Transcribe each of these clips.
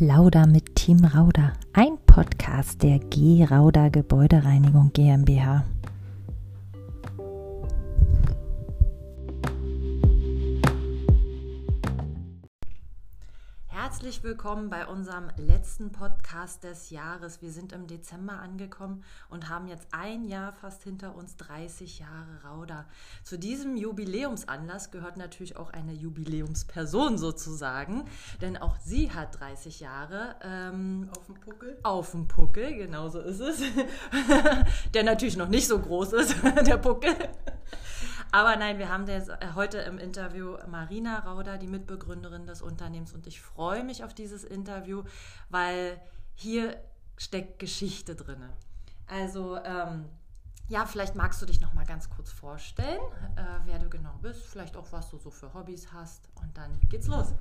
Plauder mit Team Rauder, ein Podcast der G Rauder Gebäudereinigung GmbH. Herzlich willkommen bei unserem letzten Podcast des Jahres. Wir sind im Dezember angekommen und haben jetzt ein Jahr fast hinter uns, 30 Jahre Rauder. Zu diesem Jubiläumsanlass gehört natürlich auch eine Jubiläumsperson sozusagen, denn auch sie hat 30 Jahre. Ähm, auf dem Puckel? Auf dem Puckel, genau so ist es. der natürlich noch nicht so groß ist, der Puckel. Aber nein, wir haben jetzt äh, heute im Interview Marina Rauder, die Mitbegründerin des Unternehmens. Und ich freue mich auf dieses Interview, weil hier steckt Geschichte drin. Also, ähm, ja, vielleicht magst du dich noch mal ganz kurz vorstellen, äh, wer du genau bist, vielleicht auch, was du so für Hobbys hast. Und dann geht's los.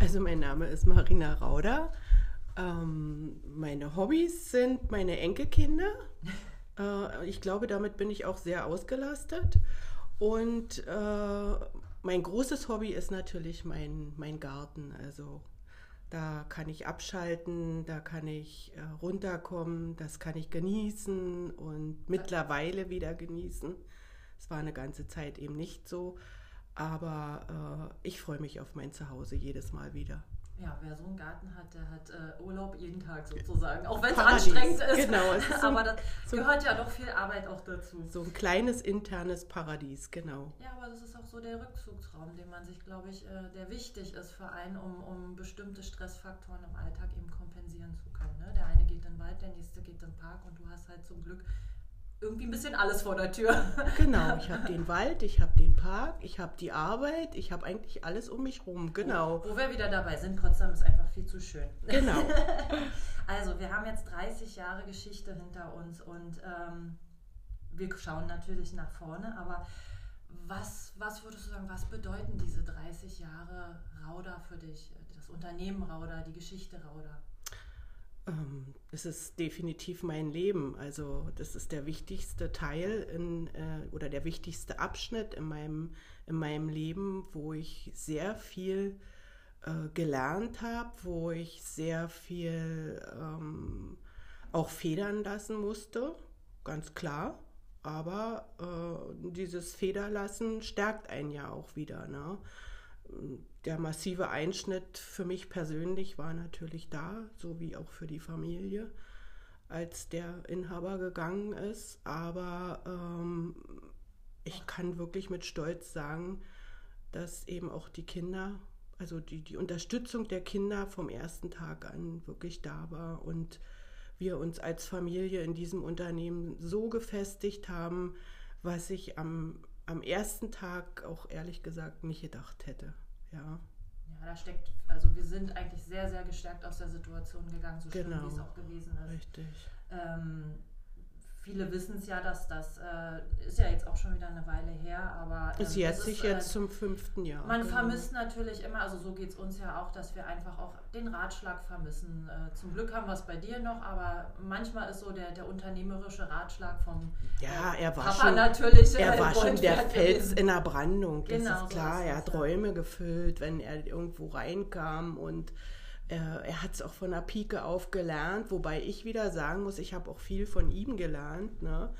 Also, mein Name ist Marina Rauder. Ähm, meine Hobbys sind meine Enkelkinder. äh, ich glaube, damit bin ich auch sehr ausgelastet. Und äh, mein großes Hobby ist natürlich mein, mein Garten. Also da kann ich abschalten, da kann ich äh, runterkommen, das kann ich genießen und mittlerweile wieder genießen. Es war eine ganze Zeit eben nicht so, aber äh, ich freue mich auf mein Zuhause jedes Mal wieder. Ja, wer so einen Garten hat, der hat äh, Urlaub jeden Tag sozusagen. Auch wenn es anstrengend ist. Genau, ist so aber das so gehört ja doch viel Arbeit auch dazu. So ein kleines internes Paradies, genau. Ja, aber das ist auch so der Rückzugsraum, den man sich, glaube ich, äh, der wichtig ist für einen, um, um bestimmte Stressfaktoren im Alltag eben kompensieren zu können. Ne? Der eine geht in den Wald, der nächste geht in den Park und du hast halt zum Glück irgendwie ein bisschen alles vor der Tür. Genau, ich habe den Wald, ich habe den Park, ich habe die Arbeit, ich habe eigentlich alles um mich rum. Genau. Wo, wo, wir wieder dabei sind, Potsdam ist einfach viel zu schön. Genau. also wir haben jetzt 30 Jahre Geschichte hinter uns und ähm, wir schauen natürlich nach vorne, aber was, was würdest du sagen, was bedeuten diese 30 Jahre Rauder für dich? Das Unternehmen Rauder, die Geschichte Rauder? Ähm, es ist definitiv mein Leben. Also das ist der wichtigste Teil in, äh, oder der wichtigste Abschnitt in meinem, in meinem Leben, wo ich sehr viel äh, gelernt habe, wo ich sehr viel ähm, auch federn lassen musste, ganz klar. Aber äh, dieses Federlassen stärkt einen ja auch wieder. Ne? Der massive Einschnitt für mich persönlich war natürlich da, so wie auch für die Familie, als der Inhaber gegangen ist. Aber ähm, ich kann wirklich mit Stolz sagen, dass eben auch die Kinder, also die, die Unterstützung der Kinder vom ersten Tag an wirklich da war und wir uns als Familie in diesem Unternehmen so gefestigt haben, was ich am, am ersten Tag auch ehrlich gesagt nicht gedacht hätte. Ja. Ja, da steckt, also wir sind eigentlich sehr, sehr gestärkt aus der Situation gegangen, so genau. schlimm wie es auch gewesen ist. Richtig. Ähm, viele wissen es ja, dass das äh, ist ja jetzt auch schon wieder eine Weile her, aber ähm, ist jetzt sich äh, jetzt zum fünften Jahr. Man genau. vermisst natürlich immer, also so geht es uns ja auch, dass wir einfach auch den Ratschlag vermissen. Äh, zum Glück haben wir es bei dir noch, aber manchmal ist so der, der unternehmerische Ratschlag vom ja, äh, er war Papa schon, natürlich. Er war schon der Fels in der Brandung, das genau, ist klar. So ist er hat Räume gefüllt, wenn er irgendwo reinkam und er, er hat es auch von der Pike auf gelernt, wobei ich wieder sagen muss, ich habe auch viel von ihm gelernt, ne?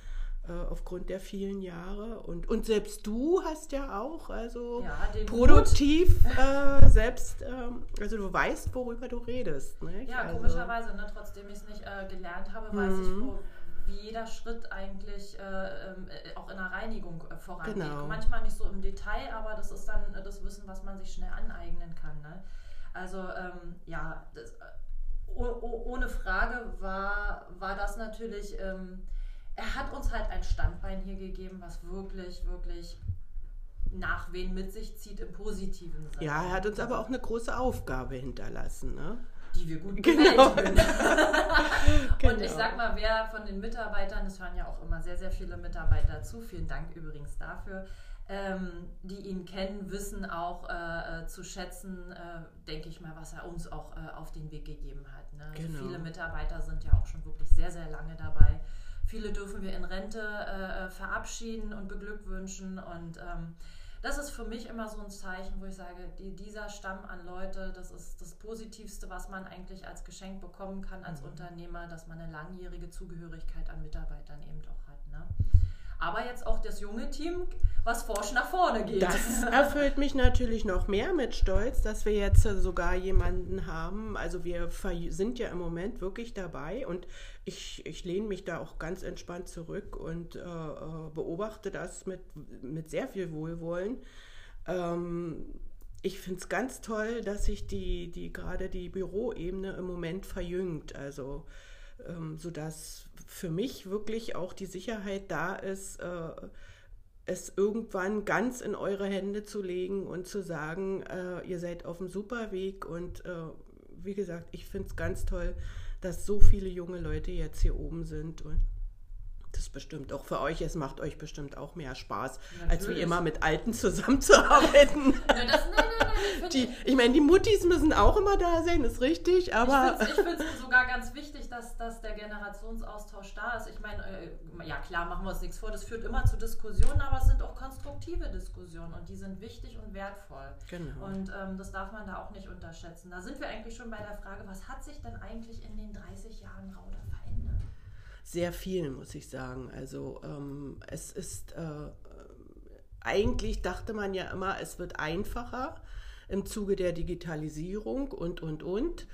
Äh, aufgrund der vielen Jahre. Und, und selbst du hast ja auch, also ja, produktiv äh, selbst, ähm, also du weißt, worüber du redest. Nicht? Ja, also, komischerweise, ne? trotzdem ich es nicht äh, gelernt habe, weiß ich, mhm. wo, wie jeder Schritt eigentlich äh, ähm, äh, auch in der Reinigung äh, vorangeht. Genau. Manchmal nicht so im Detail, aber das ist dann äh, das Wissen, was man sich schnell aneignen kann. Ne? Also ähm, ja, das, ohne Frage war, war das natürlich, ähm, er hat uns halt ein Standbein hier gegeben, was wirklich, wirklich Nachwehen mit sich zieht im positiven Sinne. Ja, er hat uns aber auch eine große Aufgabe hinterlassen, ne? Die wir gut genau. genau. Und ich sag mal, wer von den Mitarbeitern, es hören ja auch immer sehr, sehr viele Mitarbeiter zu, vielen Dank übrigens dafür, ähm, die ihn kennen, wissen auch äh, äh, zu schätzen, äh, denke ich mal, was er uns auch äh, auf den Weg gegeben hat. Ne? Also genau. Viele Mitarbeiter sind ja auch schon wirklich sehr, sehr lange dabei. Viele dürfen wir in Rente äh, äh, verabschieden und beglückwünschen und ähm, das ist für mich immer so ein Zeichen, wo ich sage, die, dieser Stamm an Leute, das ist das Positivste, was man eigentlich als Geschenk bekommen kann als mhm. Unternehmer, dass man eine langjährige Zugehörigkeit an Mitarbeitern eben auch hat. Ne? Aber jetzt auch das junge Team, was forsch nach vorne geht. Das erfüllt mich natürlich noch mehr mit Stolz, dass wir jetzt sogar jemanden haben. Also wir sind ja im Moment wirklich dabei und ich, ich lehne mich da auch ganz entspannt zurück und äh, äh beobachte das mit, mit sehr viel Wohlwollen. Ähm, ich finde es ganz toll, dass sich die, die gerade die Büroebene im Moment verjüngt. Also ähm, sodass für mich wirklich auch die Sicherheit da ist, äh, es irgendwann ganz in eure Hände zu legen und zu sagen, äh, ihr seid auf einem super Weg. Und äh, wie gesagt, ich finde es ganz toll, dass so viele junge Leute jetzt hier oben sind. Und das bestimmt auch für euch, es macht euch bestimmt auch mehr Spaß, Natürlich. als wie immer mit Alten zusammenzuarbeiten. Ja, das, nein, nein, nein, die, ich meine, die Muttis müssen auch immer da sein, ist richtig, aber. Ich finde es sogar ganz wichtig, dass, dass der Generationsaustausch da ist. Ich meine, äh, ja klar, machen wir uns nichts vor, das führt immer zu Diskussionen, aber es sind auch konstruktive Diskussionen und die sind wichtig und wertvoll. Genau. Und ähm, das darf man da auch nicht unterschätzen. Da sind wir eigentlich schon bei der Frage, was hat sich denn eigentlich in den 30 Jahren Rauder verändert? Sehr viel, muss ich sagen. Also ähm, es ist, äh, eigentlich dachte man ja immer, es wird einfacher im Zuge der Digitalisierung und, und, und.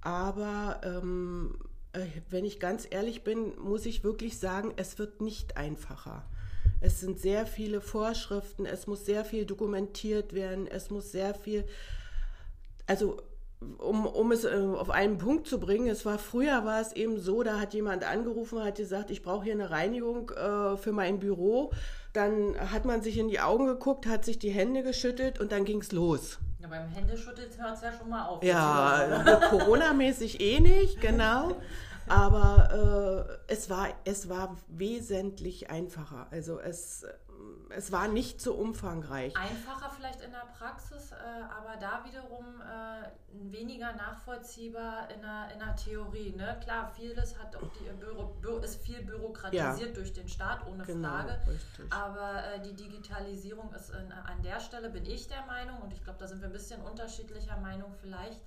Aber ähm, äh, wenn ich ganz ehrlich bin, muss ich wirklich sagen, es wird nicht einfacher. Es sind sehr viele Vorschriften, es muss sehr viel dokumentiert werden, es muss sehr viel, also um, um es äh, auf einen Punkt zu bringen, es war früher war es eben so, da hat jemand angerufen, hat gesagt, ich brauche hier eine Reinigung äh, für mein Büro. Dann hat man sich in die Augen geguckt, hat sich die Hände geschüttelt und dann ging es los. Ja, beim Händeschütteln hört es ja schon mal auf. Ja, Corona-mäßig eh nicht, genau. Aber äh, es, war, es war wesentlich einfacher. Also es es war nicht so umfangreich. Einfacher vielleicht in der Praxis, äh, aber da wiederum äh, weniger nachvollziehbar in der, in der Theorie. Ne? Klar, vieles hat auch die Büro, Bü ist viel bürokratisiert ja. durch den Staat, ohne genau, Frage. Richtig. Aber äh, die Digitalisierung ist in, an der Stelle, bin ich der Meinung, und ich glaube, da sind wir ein bisschen unterschiedlicher Meinung vielleicht,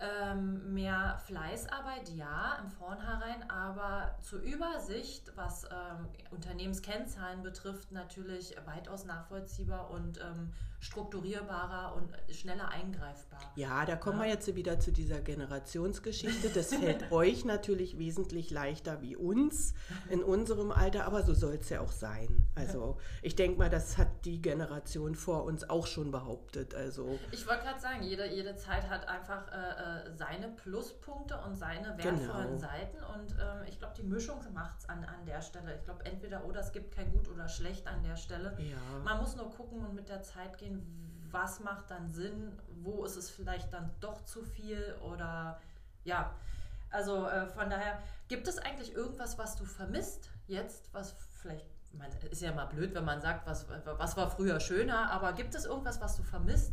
ähm, mehr Fleißarbeit, ja, im Vornherein, aber zur Übersicht, was ähm, Unternehmenskennzahlen betrifft, natürlich weitaus nachvollziehbar und ähm, strukturierbarer und schneller eingreifbar. Ja, da kommen ja. wir jetzt wieder zu dieser Generationsgeschichte. Das fällt euch natürlich wesentlich leichter wie uns in unserem Alter, aber so soll es ja auch sein. Also ich denke mal, das hat die Generation vor uns auch schon behauptet. Also ich wollte gerade sagen, jede, jede Zeit hat einfach äh, äh seine Pluspunkte und seine wertvollen genau. Seiten und ähm, ich glaube, die Mischung macht es an, an der Stelle. Ich glaube, entweder oder es gibt kein Gut oder Schlecht an der Stelle. Ja. Man muss nur gucken und mit der Zeit gehen, sehen, was macht dann Sinn, wo ist es vielleicht dann doch zu viel oder ja. Also äh, von daher, gibt es eigentlich irgendwas, was du vermisst jetzt, was vielleicht, man, ist ja mal blöd, wenn man sagt, was, was war früher schöner, aber gibt es irgendwas, was du vermisst?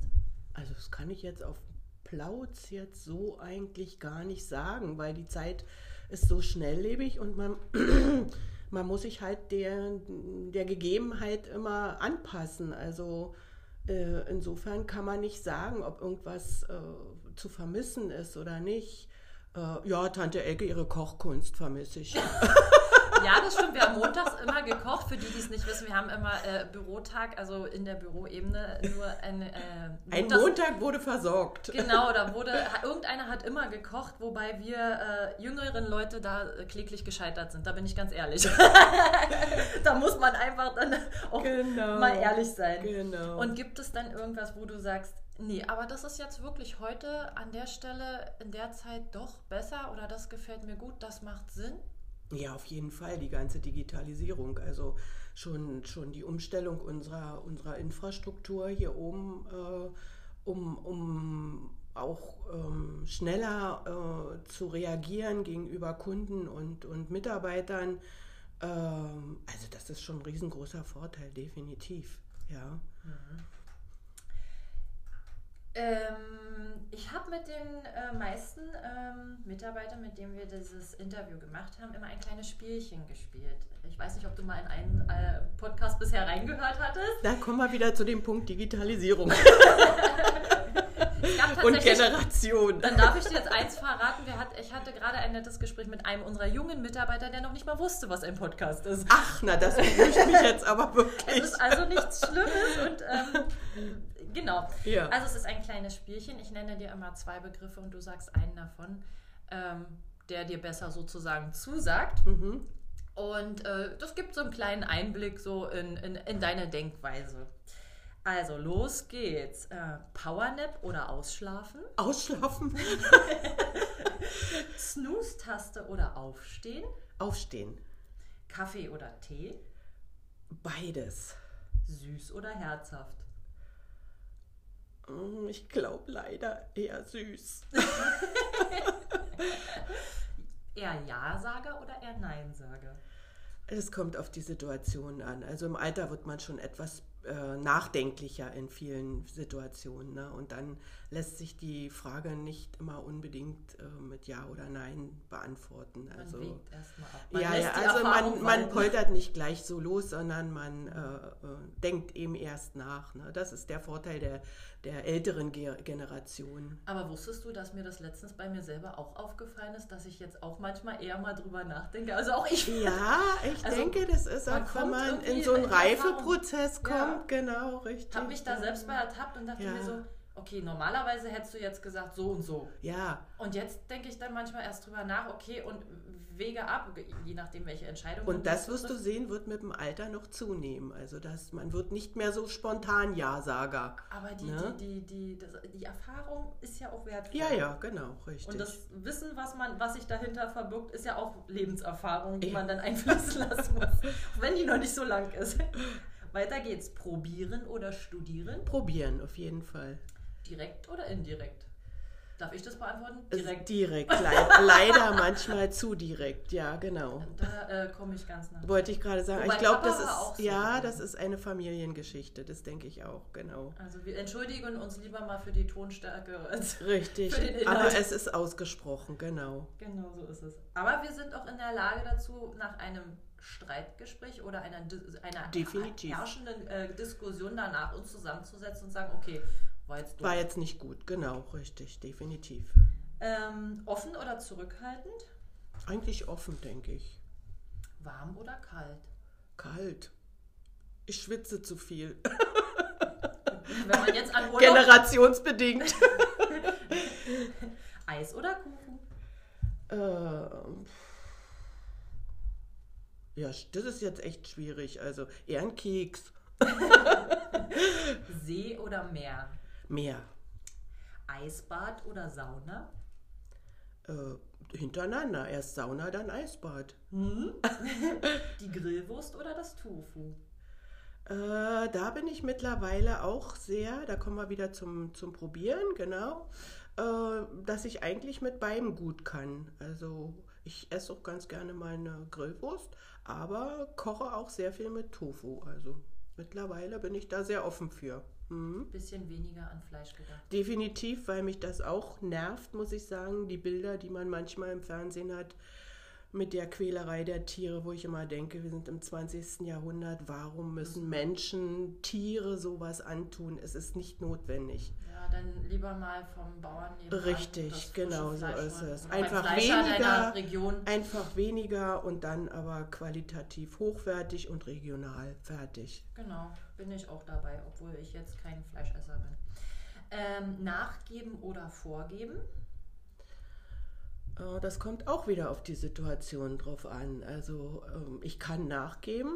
Also das kann ich jetzt auf Plauz jetzt so eigentlich gar nicht sagen, weil die Zeit ist so schnelllebig und man, man muss sich halt der, der Gegebenheit immer anpassen. Also äh, insofern kann man nicht sagen, ob irgendwas äh, zu vermissen ist oder nicht. Äh, ja, Tante Elke, ihre Kochkunst vermisse ich. Ja, das stimmt. Wir haben montags immer gekocht. Für die, die es nicht wissen, wir haben immer äh, Bürotag, also in der Büroebene nur ein äh, Ein Montag wurde versorgt. Genau, da wurde, irgendeiner hat immer gekocht, wobei wir äh, jüngeren Leute da äh, kläglich gescheitert sind. Da bin ich ganz ehrlich. da muss man einfach dann auch genau. mal ehrlich sein. Genau. Und gibt es dann irgendwas, wo du sagst, Nee, aber das ist jetzt wirklich heute an der Stelle in der Zeit doch besser oder das gefällt mir gut, das macht Sinn? Ja, auf jeden Fall die ganze Digitalisierung. Also schon, schon die Umstellung unserer, unserer Infrastruktur hier oben, äh, um, um auch ähm, schneller äh, zu reagieren gegenüber Kunden und, und Mitarbeitern. Ähm, also das ist schon ein riesengroßer Vorteil, definitiv. Ja. Mhm. Ähm, ich habe mit den äh, meisten ähm, Mitarbeitern, mit denen wir dieses Interview gemacht haben, immer ein kleines Spielchen gespielt. Ich weiß nicht, ob du mal in einen äh, Podcast bisher reingehört hattest. Da kommen wir wieder zu dem Punkt Digitalisierung. und Generation. Dann darf ich dir jetzt eins verraten. Hat, ich hatte gerade ein nettes Gespräch mit einem unserer jungen Mitarbeiter, der noch nicht mal wusste, was ein Podcast ist. Ach, na, das beruhigt mich jetzt aber wirklich. Es ist also nichts Schlimmes und ähm, genau. Ja. Also es ist ein kleines Spielchen. Ich nenne dir immer zwei Begriffe und du sagst einen davon, ähm, der dir besser sozusagen zusagt. Mhm. Und äh, das gibt so einen kleinen Einblick so in, in, in deine Denkweise. Also, los geht's. Äh, Powernap oder Ausschlafen? Ausschlafen. Snooze-Taste oder Aufstehen? Aufstehen. Kaffee oder Tee? Beides. Süß oder herzhaft? Mm, ich glaube leider eher süß. eher Ja-Sager oder eher Nein-Sager? Es kommt auf die Situation an. Also im Alter wird man schon etwas äh, nachdenklicher in vielen Situationen. Ne? Und dann lässt sich die Frage nicht immer unbedingt äh, mit Ja oder Nein beantworten. Man also, wiegt erstmal ab. Man ja, ja, also man, man poltert nicht gleich so los, sondern man äh, äh, denkt eben erst nach. Ne? Das ist der Vorteil der, der älteren Ge Generation. Aber wusstest du, dass mir das letztens bei mir selber auch aufgefallen ist, dass ich jetzt auch manchmal eher mal drüber nachdenke? Also auch ich. Ja, ich also, denke, das ist auch, wenn man in so einen Reifeprozess kommt, ja. genau, richtig. Ich habe mich da selbst bei ertappt und dachte ja. mir so, okay, normalerweise hättest du jetzt gesagt so und so. Ja. Und jetzt denke ich dann manchmal erst drüber nach, okay, und wege ab, je nachdem, welche Entscheidung. Und das wirst du sehen, wird mit dem Alter noch zunehmen. Also das, man wird nicht mehr so spontan Ja-Sager. Aber die, ne? die, die, die, das, die Erfahrung ist ja auch wertvoll. Ja, ja, genau, richtig. Und das Wissen, was, man, was sich dahinter verbirgt, ist ja auch Lebenserfahrung, die ja. man dann einfließen lassen muss. auch wenn die noch nicht so lang ist. Weiter geht's. Probieren oder studieren? Probieren, auf jeden Fall. Direkt oder indirekt? Darf ich das beantworten? Direkt. Direkt, leid, leider manchmal zu direkt, ja, genau. Da äh, komme ich ganz nach. Wollte ich gerade sagen. Wobei ich glaube, das ist, so ja, das ist eine Familiengeschichte, das denke ich auch, genau. Also wir entschuldigen uns lieber mal für die Tonstärke Richtig, aber es ist ausgesprochen, genau. Genau so ist es. Aber wir sind auch in der Lage dazu, nach einem Streitgespräch oder einer, einer Definitiv. herrschenden äh, Diskussion danach uns zusammenzusetzen und sagen, okay, war jetzt, War jetzt nicht gut, genau, richtig, definitiv. Ähm, offen oder zurückhaltend? Eigentlich offen, denke ich. Warm oder kalt? Kalt. Ich schwitze zu viel. Wenn man jetzt an Urlaub... Generationsbedingt. Eis oder Kuchen? Ähm, ja, das ist jetzt echt schwierig. Also eher ein Keks. See oder Meer? Meer. Eisbad oder Sauna? Äh, hintereinander. Erst Sauna, dann Eisbad. Hm? Die Grillwurst oder das Tofu? Äh, da bin ich mittlerweile auch sehr, da kommen wir wieder zum, zum Probieren, genau, äh, dass ich eigentlich mit beidem gut kann. Also ich esse auch ganz gerne mal eine Grillwurst, aber koche auch sehr viel mit Tofu. Also mittlerweile bin ich da sehr offen für. Mhm. Bisschen weniger an Fleisch gedacht. Definitiv, weil mich das auch nervt, muss ich sagen. Die Bilder, die man manchmal im Fernsehen hat mit der Quälerei der Tiere, wo ich immer denke, wir sind im 20. Jahrhundert. Warum müssen mhm. Menschen Tiere sowas antun? Es ist nicht notwendig. Ja, dann lieber mal vom Bauern. Richtig, genau so ist es. Einfach weniger, einfach weniger und dann aber qualitativ hochwertig und regional fertig. Genau bin ich auch dabei, obwohl ich jetzt kein Fleischesser bin. Ähm, nachgeben oder vorgeben? Äh, das kommt auch wieder auf die Situation drauf an. Also ähm, ich kann nachgeben,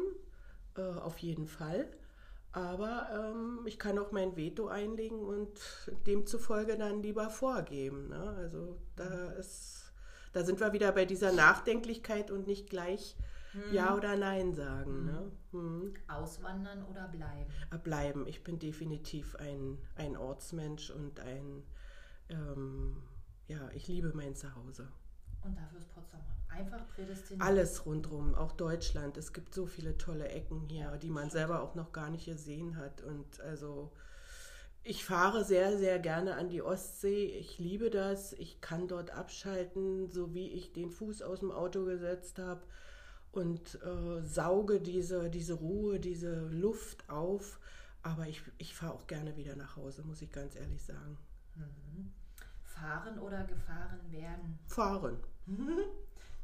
äh, auf jeden Fall. Aber ähm, ich kann auch mein Veto einlegen und demzufolge dann lieber vorgeben. Ne? Also da ist, da sind wir wieder bei dieser Nachdenklichkeit und nicht gleich hm. Ja oder Nein sagen. Ne? Hm. Auswandern oder bleiben? Äh, bleiben. Ich bin definitiv ein, ein Ortsmensch und ein, ähm, ja, ich liebe mein Zuhause. Und dafür ist Potsdam einfach prädestiniert. Alles rundherum, auch Deutschland. Es gibt so viele tolle Ecken hier, ja, die man selber auch noch gar nicht gesehen hat. Und also ich fahre sehr, sehr gerne an die Ostsee. Ich liebe das. Ich kann dort abschalten, so wie ich den Fuß aus dem Auto gesetzt habe und äh, sauge diese, diese Ruhe, diese Luft auf. Aber ich, ich fahre auch gerne wieder nach Hause, muss ich ganz ehrlich sagen. Mhm. Fahren oder gefahren werden? Fahren.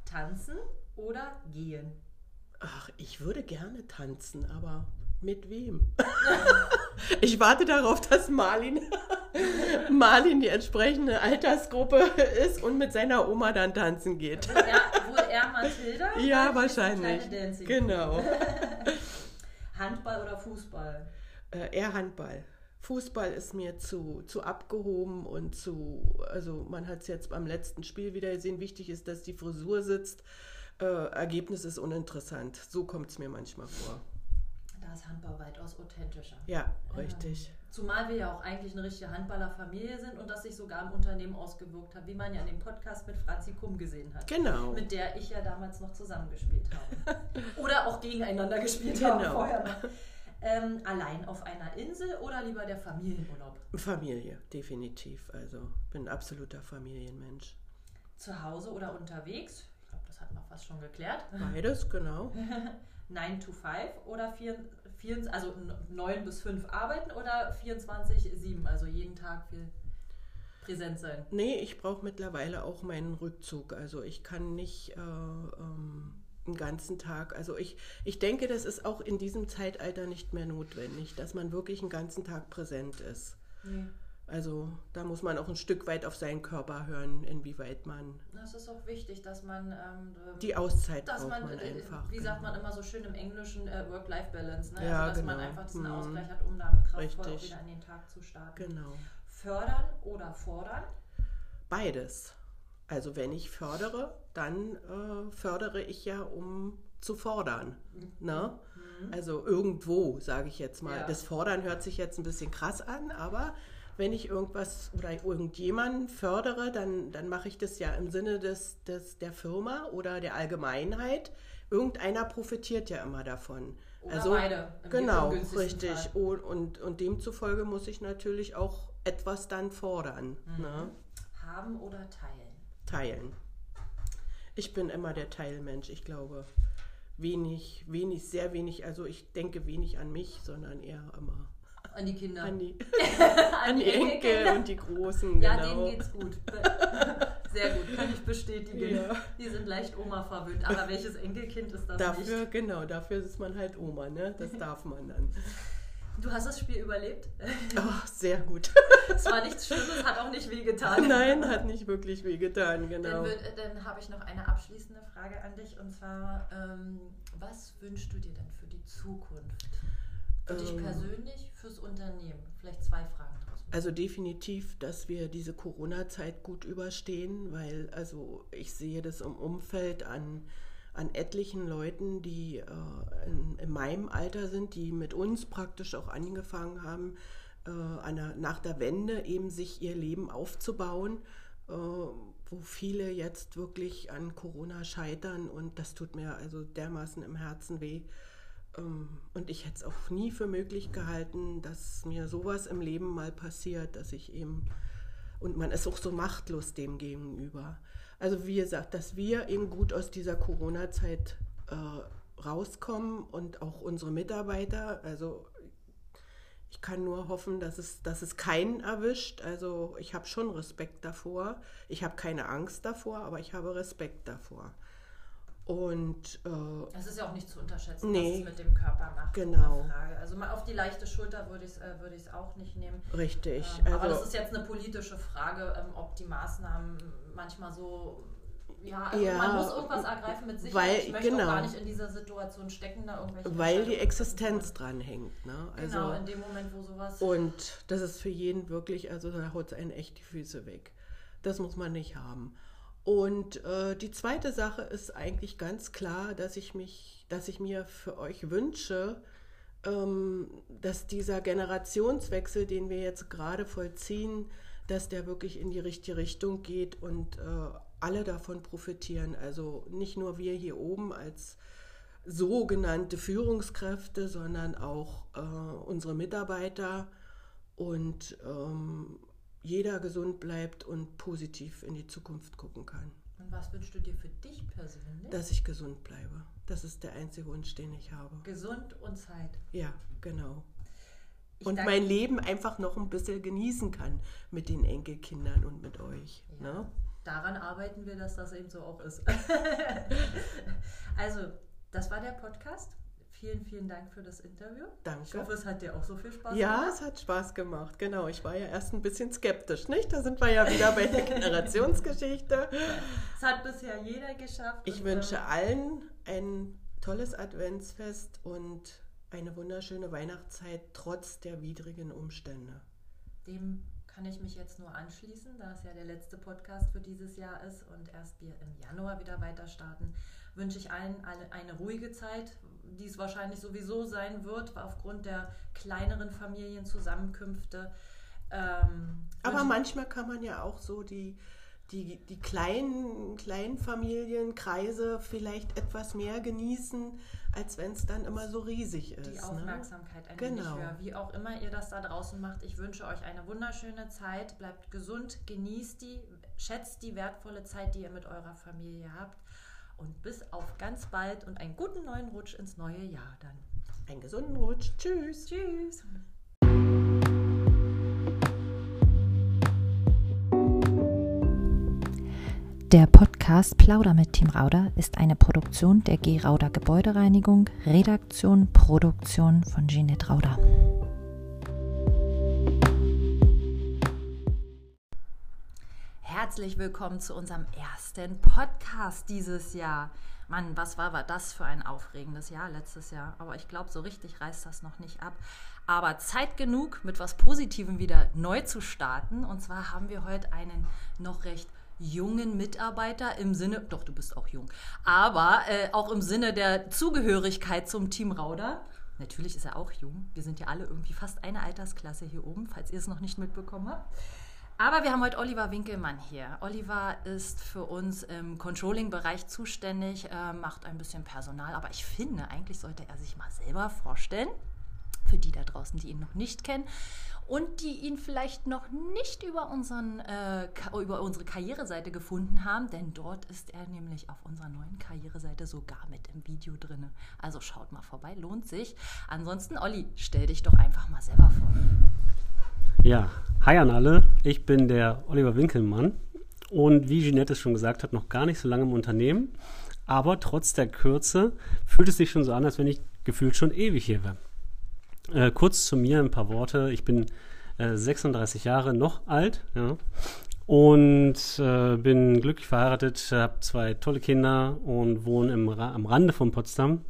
Tanzen oder gehen? Ach, ich würde gerne tanzen, aber mit wem? ich warte darauf, dass Marlin, Marlin die entsprechende Altersgruppe ist und mit seiner Oma dann tanzen geht. Wohl er, wohl er Mathilda? Ja, wahrscheinlich. Genau. Handball oder Fußball? Äh, eher Handball. Fußball ist mir zu, zu abgehoben und zu, also man hat es jetzt beim letzten Spiel wieder gesehen, wichtig ist, dass die Frisur sitzt. Äh, Ergebnis ist uninteressant. So kommt es mir manchmal vor. Da ist Handball weitaus authentischer. Ja, richtig. Zumal wir ja auch eigentlich eine richtige Handballerfamilie sind und das sich sogar im Unternehmen ausgewirkt hat, wie man ja in dem Podcast mit Franzi Kumm gesehen hat. Genau. Mit der ich ja damals noch zusammengespielt habe. Oder auch gegeneinander gespielt Genau. habe vorher noch. Ähm, allein auf einer Insel oder lieber der Familienurlaub? Familie, definitiv. Also bin ein absoluter Familienmensch. Zu Hause oder unterwegs? Ich glaube, das hatten wir fast schon geklärt. Beides, genau. 9 to 5 oder 4, 4, also 9 bis 5 arbeiten oder 24, 7, also jeden Tag viel präsent sein. Nee, ich brauche mittlerweile auch meinen Rückzug. Also ich kann nicht äh, ähm, einen ganzen Tag, also ich, ich denke, das ist auch in diesem Zeitalter nicht mehr notwendig, dass man wirklich einen ganzen Tag präsent ist. Nee. Also da muss man auch ein Stück weit auf seinen Körper hören, inwieweit man Das ist auch wichtig, dass man, ähm, die Auszeit dass braucht man, man, äh, einfach. wie sagt genau. man immer so schön im Englischen, äh, Work-Life-Balance, ne? Ja, also dass man genau. einfach diesen Mhm. Ausgleich hat, um damit kraftvoll wieder in den Tag zu starten. Genau. Fördern oder fordern? Beides. Also wenn ich fördere, dann äh, fördere ich ja, um zu fordern. Ne? Also irgendwo, sage ich jetzt mal. Mhm. Ja. Das Fordern hört sich jetzt ein bisschen krass an, aber wenn ich irgendwas oder irgendjemanden fördere, dann, dann mache ich das ja im Sinne des, des, der Firma oder der Allgemeinheit. Irgendeiner profitiert ja immer davon. Oder also, beide, Genau, richtig. Und, und, und demzufolge muss ich natürlich auch etwas dann fordern. Mhm. Ne? Haben oder teilen? Teilen. Ich bin immer der Teilmensch, ich glaube. Wenig, wenig, sehr wenig, also ich denke wenig an mich, sondern eher immer An die Kinder. an die, An die Enkel und die Großen. Ja, genau. denen geht's gut. Sehr gut, kann ich bestätigen. Ja. Die sind leicht Oma verwöhnt. Aber welches Enkelkind ist das Dafür, nicht? genau, dafür ist man halt Oma, ne? Das darf man dann. Du hast das Spiel überlebt. Oh, sehr gut. Es war nichts Schlimmes, hat auch nicht wehgetan. Nein, hat nicht wirklich wehgetan, Dann, genau. wird- dann habe ich noch eine abschließende Frage an dich. Und zwar, ähm, was wünschst du dir denn für die Zukunft? Für dich Ähm. persönlich, fürs Unternehmen? Vielleicht zwei Fragen draus. Also definitiv, dass wir diese Corona-Zeit gut überstehen, weil also ich sehe das im Umfeld an, an etlichen Leuten, die äh, in, in meinem Alter sind, die mit uns praktisch auch angefangen haben, äh, der, nach der Wende eben sich ihr Leben aufzubauen, äh, wo viele jetzt wirklich an Corona scheitern und das tut mir also dermaßen im Herzen weh. Ähm, Und ich hätte es auch nie für möglich gehalten, dass mir sowas im Leben mal passiert, dass ich eben, und man ist auch so machtlos dem gegenüber. Also wie gesagt, dass wir eben gut aus dieser Corona-Zeit äh, rauskommen und auch unsere Mitarbeiter, also ich kann nur hoffen, dass es, dass es keinen erwischt. Also ich habe schon Respekt davor. Ich habe keine Angst davor, aber ich habe Respekt davor. Und äh, Es ist ja auch nicht zu unterschätzen, Nee. was es mit dem Körper macht. Genau. Also mal auf die leichte Schulter würde ich es äh, würde auch nicht nehmen. richtig. Ähm, aber das also, ist jetzt eine politische Frage, ähm, ob die Maßnahmen manchmal so. Ja, also Ja, man muss irgendwas ergreifen mit Sicherheit. weil- ich möchte genau. auch gar nicht in dieser Situation stecken, da irgendwelche weil die Existenz dran hängt. Ne? treffen. Also, Genau, in dem Moment, wo sowas. Und das ist für jeden wirklich, also da haut es einen echt die Füße weg. Das muss man nicht haben. Und äh, die zweite Sache ist eigentlich ganz klar, dass ich mich, dass ich mir für euch wünsche, ähm, dass dieser Generationswechsel, den wir jetzt gerade vollziehen, dass der wirklich in die richtige Richtung geht und äh, alle davon profitieren. Also nicht nur wir hier oben als sogenannte Führungskräfte, sondern auch äh, unsere Mitarbeiter und ähm, jeder gesund bleibt und positiv in die Zukunft gucken kann. Und was wünschst du dir für dich persönlich? Dass ich gesund bleibe. Das ist der einzige Wunsch, den ich habe. Gesund und Zeit. Ja, genau. Ich und mein Leben einfach noch ein bisschen genießen kann mit den Enkelkindern und mit euch. Ja. Ne? Daran arbeiten wir, dass das eben so auch ist. also, das war der Podcast. Vielen, vielen Dank für das Interview. Ich Danke. hoffe, es hat dir auch so viel Spaß Ja, gemacht. es hat Spaß gemacht. Genau, ich war ja erst ein bisschen skeptisch, nicht? Da sind wir ja wieder bei der Generationsgeschichte. Es hat bisher jeder geschafft. Ich wünsche ähm, allen ein tolles Adventsfest und eine wunderschöne Weihnachtszeit trotz der widrigen Umstände. Dem kann ich mich jetzt nur anschließen, da es ja der letzte Podcast für dieses Jahr ist und erst wir im Januar wieder weiter starten, wünsche ich allen alle eine ruhige Zeit, die es wahrscheinlich sowieso sein wird, aufgrund der kleineren Familienzusammenkünfte. Ähm, Aber manchmal kann man ja auch so die, die, die kleinen, kleinen Familienkreise vielleicht etwas mehr genießen, als wenn es dann immer so riesig ist. die ne? Aufmerksamkeit ein Genau. wenig höher. Wie auch immer ihr das da draußen macht, ich wünsche euch eine wunderschöne Zeit. Bleibt gesund, genießt die, schätzt die wertvolle Zeit, die ihr mit eurer Familie habt. Und bis auf ganz bald und einen guten neuen Rutsch ins neue Jahr dann. Einen gesunden Rutsch. Tschüss. Tschüss. Der Podcast Plauder mit Team Rauder ist eine Produktion der G. Rauder Gebäudereinigung, Redaktion, Produktion von Jeanette Rauder. Herzlich willkommen zu unserem ersten Podcast dieses Jahr. Mann, was war, war das für ein aufregendes Jahr letztes Jahr? Aber ich glaube, so richtig reißt das noch nicht ab. Aber Zeit genug, mit was Positivem wieder neu zu starten. Und zwar haben wir heute einen noch recht jungen Mitarbeiter im Sinne, doch du bist auch jung, aber äh, auch im Sinne der Zugehörigkeit zum Team Rauder. Natürlich ist er auch jung. Wir sind ja alle irgendwie fast eine Altersklasse hier oben, falls ihr es noch nicht mitbekommen habt. Aber wir haben heute Oliver Winkelmann hier. Oliver ist für uns im Controlling-Bereich zuständig, äh, macht ein bisschen Personal, aber ich finde, eigentlich sollte er sich mal selber vorstellen. Für die da draußen, die ihn noch nicht kennen und die ihn vielleicht noch nicht über, unseren, äh, über unsere Karriereseite gefunden haben, denn dort ist er nämlich auf unserer neuen Karriereseite sogar mit im Video drin. Also schaut mal vorbei, lohnt sich. Ansonsten, Olli, stell dich doch einfach mal selber vor. Ja, hi an alle. Ich bin der Oliver Winkelmann und wie Jeanette es schon gesagt hat, noch gar nicht so lange im Unternehmen. Aber trotz der Kürze fühlt es sich schon so an, als wenn ich gefühlt schon ewig hier wäre. Äh, kurz zu mir ein paar Worte. Ich bin äh, 36 Jahre noch alt ja, und äh, bin glücklich verheiratet, habe zwei tolle Kinder und wohne im am Rande von Potsdam.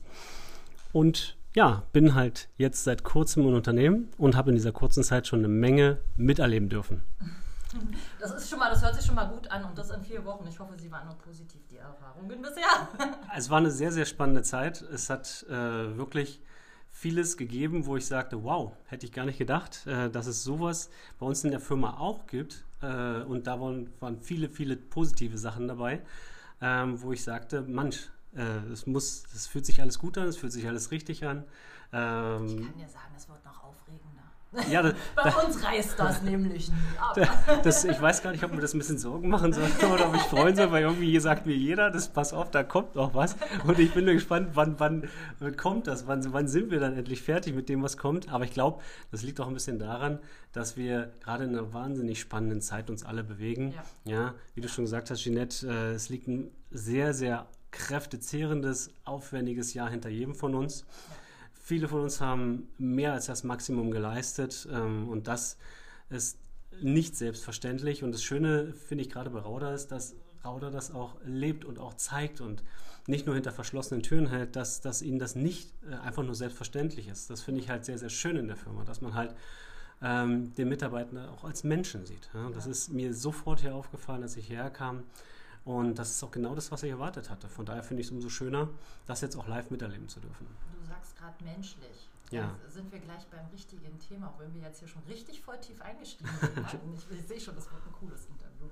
Und ja, bin halt jetzt seit kurzem im Unternehmen und habe in dieser kurzen Zeit schon eine Menge miterleben dürfen. Das ist schon mal, das hört sich schon mal gut an und das in vier Wochen. Ich hoffe, sie waren nur positiv, die Erfahrungen bisher. Es war eine sehr, sehr spannende Zeit. Es hat äh, wirklich vieles gegeben, wo ich sagte, wow, hätte ich gar nicht gedacht, äh, dass es sowas bei uns in der Firma auch gibt. Äh, und da waren, waren viele, viele positive Sachen dabei, ähm, wo ich sagte, Mensch, äh, es muss, es fühlt sich alles gut an, es fühlt sich alles richtig an. Ich Ähm, kann dir sagen, es wird noch aufregender. ja, da, Bei uns reißt das nämlich nie ab. Das, ich weiß gar nicht, ob mir das ein bisschen Sorgen machen soll oder ob ich freuen soll, weil irgendwie sagt mir jeder, das pass auf, da kommt noch was. Und ich bin nur gespannt, wann, wann kommt das? Wann, wann sind wir dann endlich fertig mit dem, was kommt? Aber ich glaube, das liegt auch ein bisschen daran, dass wir gerade in einer wahnsinnig spannenden Zeit uns alle bewegen. Ja. Ja, wie du schon gesagt hast, Jeanette, äh, es liegt ein sehr, sehr kräftezehrendes, aufwendiges Jahr hinter jedem von uns. Viele von uns haben mehr als das Maximum geleistet ähm, und das ist nicht selbstverständlich. Und das Schöne finde ich gerade bei Rauder ist, dass Rauder das auch lebt und auch zeigt und nicht nur hinter verschlossenen Türen hält, dass, dass ihnen das nicht äh, einfach nur selbstverständlich ist. Das finde ich halt sehr, sehr schön in der Firma, dass man halt ähm, den Mitarbeiter auch als Menschen sieht. Ja? Das Ja. ist mir sofort hier aufgefallen, als ich hierher kam. Und das ist auch genau das, was ich erwartet hatte. Von daher finde ich es umso schöner, das jetzt auch live miterleben zu dürfen. Du sagst gerade menschlich. Ja. Da sind wir gleich beim richtigen Thema, auch wenn wir jetzt hier schon richtig voll tief eingestiegen sind. ich, ich sehe schon, das wird ein cooles Interview.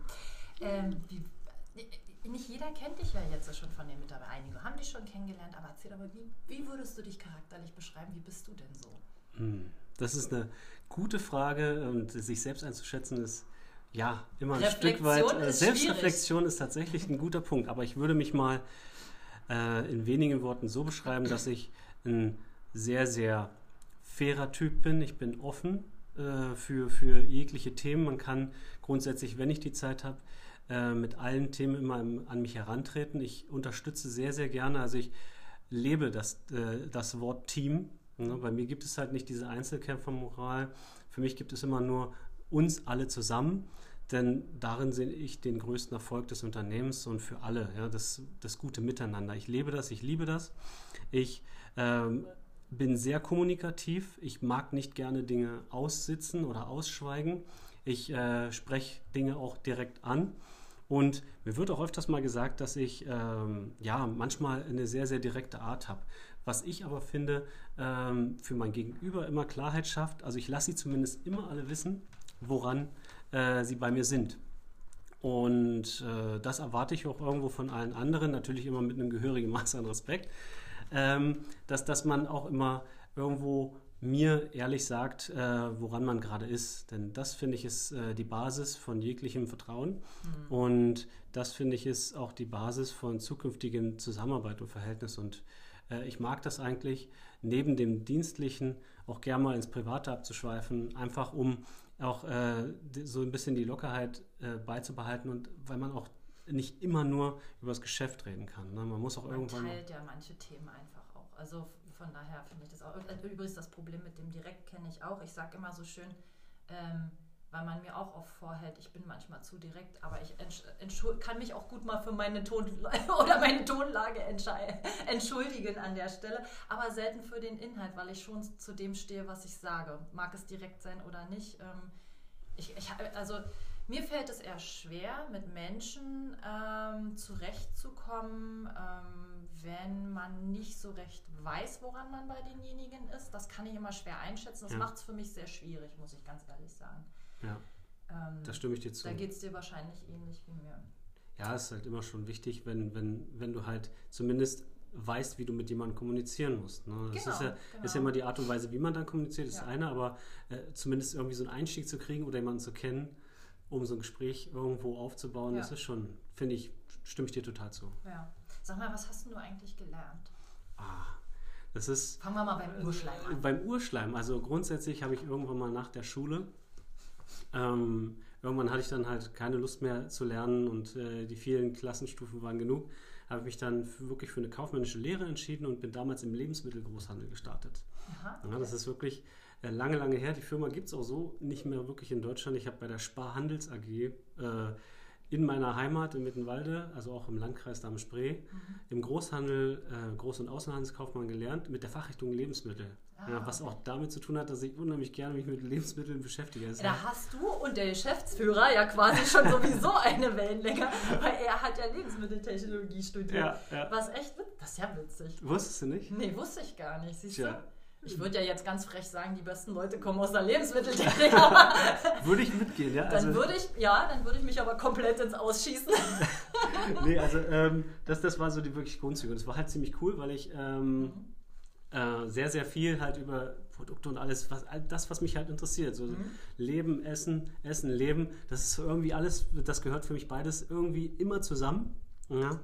Ähm, wie, nicht jeder kennt dich ja jetzt schon von den Mitarbeitern. Einige haben dich schon kennengelernt, aber erzähl aber, wie, wie würdest du dich charakterlich beschreiben? Wie bist du denn so? Hm, Das ist eine gute Frage und sich selbst einzuschätzen ist ja immer ein Stück weit. Äh, Selbstreflexion schwierig. ist tatsächlich ein guter Punkt, aber ich würde mich mal äh, in wenigen Worten so beschreiben, dass ich ein sehr, sehr fairer Typ bin. Ich bin offen äh, für, für jegliche Themen. Man kann grundsätzlich, wenn ich die Zeit habe, äh, mit allen Themen immer im, an mich herantreten. Ich unterstütze sehr, sehr gerne. Also ich lebe das, äh, das Wort Team. Ne? Bei mir gibt es halt nicht diese Einzelkämpfermoral. Für mich gibt es immer nur uns alle zusammen. Denn darin sehe ich den größten Erfolg des Unternehmens und für alle, ja, das, das gute Miteinander. Ich lebe das, ich liebe das. Ich ähm, bin sehr kommunikativ. Ich mag nicht gerne Dinge aussitzen oder ausschweigen. Ich äh, spreche Dinge auch direkt an. Und mir wird auch öfters mal gesagt, dass ich ähm, ja manchmal eine sehr, sehr direkte Art habe. Was ich aber finde, ähm, für mein Gegenüber immer Klarheit schafft. Also ich lasse sie zumindest immer alle wissen, woran äh, sie bei mir sind. Und äh, das erwarte ich auch irgendwo von allen anderen, natürlich immer mit einem gehörigen Maß an Respekt, ähm, dass, dass man auch immer irgendwo mir ehrlich sagt, äh, woran man gerade ist. Denn das finde ich ist äh, die Basis von jeglichem Vertrauen. Mhm. Und das finde ich ist auch die Basis von zukünftigem Zusammenarbeit und Verhältnis. Und äh, ich mag das eigentlich, neben dem Dienstlichen auch gerne mal ins Private abzuschweifen, einfach um auch äh, so ein bisschen die Lockerheit äh, beizubehalten und weil man auch nicht immer nur über das Geschäft reden kann. Ne? Man muss auch man irgendwann. Man teilt ja manche Themen einfach auch. Also von daher finde ich das auch. Übrigens, das Problem mit dem Direkt kenne ich auch. Ich sage immer so schön, ähm, weil man mir auch oft vorhält, ich bin manchmal zu direkt, aber ich kann mich auch gut mal für meine Ton oder meine Tonlage entschuldigen an der Stelle, aber selten für den Inhalt, weil ich schon zu dem stehe, was ich sage. Mag es direkt sein oder nicht. Ähm, ich, ich, also mir fällt es eher schwer, mit Menschen ähm, zurechtzukommen, ähm, wenn man nicht so recht weiß, woran man bei denjenigen ist. Das kann ich immer schwer einschätzen. Das ja. macht es für mich sehr schwierig, muss ich ganz ehrlich sagen. Ja. Ähm, da stimme ich dir zu. Da geht es dir wahrscheinlich ähnlich wie mir. Ja, es ist halt immer schon wichtig, wenn, wenn, wenn du halt zumindest weißt, wie du mit jemandem kommunizieren musst. Ne? Das genau, ist, ja, genau. ist ja immer die Art und Weise, wie man dann kommuniziert, ist ja. eine, aber äh, zumindest irgendwie so einen Einstieg zu kriegen oder jemanden zu kennen, um so ein Gespräch irgendwo aufzubauen, ja. das ist schon, finde ich, stimme ich dir total zu. Ja. Sag mal, was hast du eigentlich gelernt? Ah, das ist. Fangen wir mal beim Urschleim an. Beim Urschleim, also grundsätzlich habe ich irgendwann mal nach der Schule ähm, irgendwann hatte ich dann halt keine Lust mehr zu lernen und äh, die vielen Klassenstufen waren genug. Habe ich mich dann wirklich für eine kaufmännische Lehre entschieden und bin damals im Lebensmittelgroßhandel gestartet. Aha, okay. ja, das ist wirklich äh, lange, lange her. Die Firma gibt es auch so nicht mehr wirklich in Deutschland. Ich habe bei der Sparhandels AG äh, in meiner Heimat in Mittenwalde, also auch im Landkreis Darm-Spree, mhm. im Großhandel, äh, Groß- und Außenhandelskaufmann gelernt mit der Fachrichtung Lebensmittel. Ah, ja, was okay. auch damit zu tun hat, dass ich unheimlich gerne mich mit Lebensmitteln beschäftige. Da hast du und der Geschäftsführer ja quasi schon sowieso eine Wellenlänge, weil er hat ja Lebensmitteltechnologie studiert. Ja, ja. Was echt, das ist ja witzig. Wusstest du nicht? Nee, wusste ich gar nicht, siehst Tja. du? Ich würde ja jetzt ganz frech sagen, die besten Leute kommen aus der Lebensmitteltechnik. würde ich mitgehen, ja? Also dann würde ich, ja, dann würde ich mich aber komplett ins Ausschießen. nee, also ähm, das, das war so die wirklich Grundzüge. Und das war halt ziemlich cool, weil ich ähm, mhm. Äh, sehr, sehr viel halt über Produkte und alles, was, das, was mich halt interessiert. So mhm. Leben, Essen, Essen, Leben, das ist irgendwie alles, das gehört für mich beides irgendwie immer zusammen. Ja?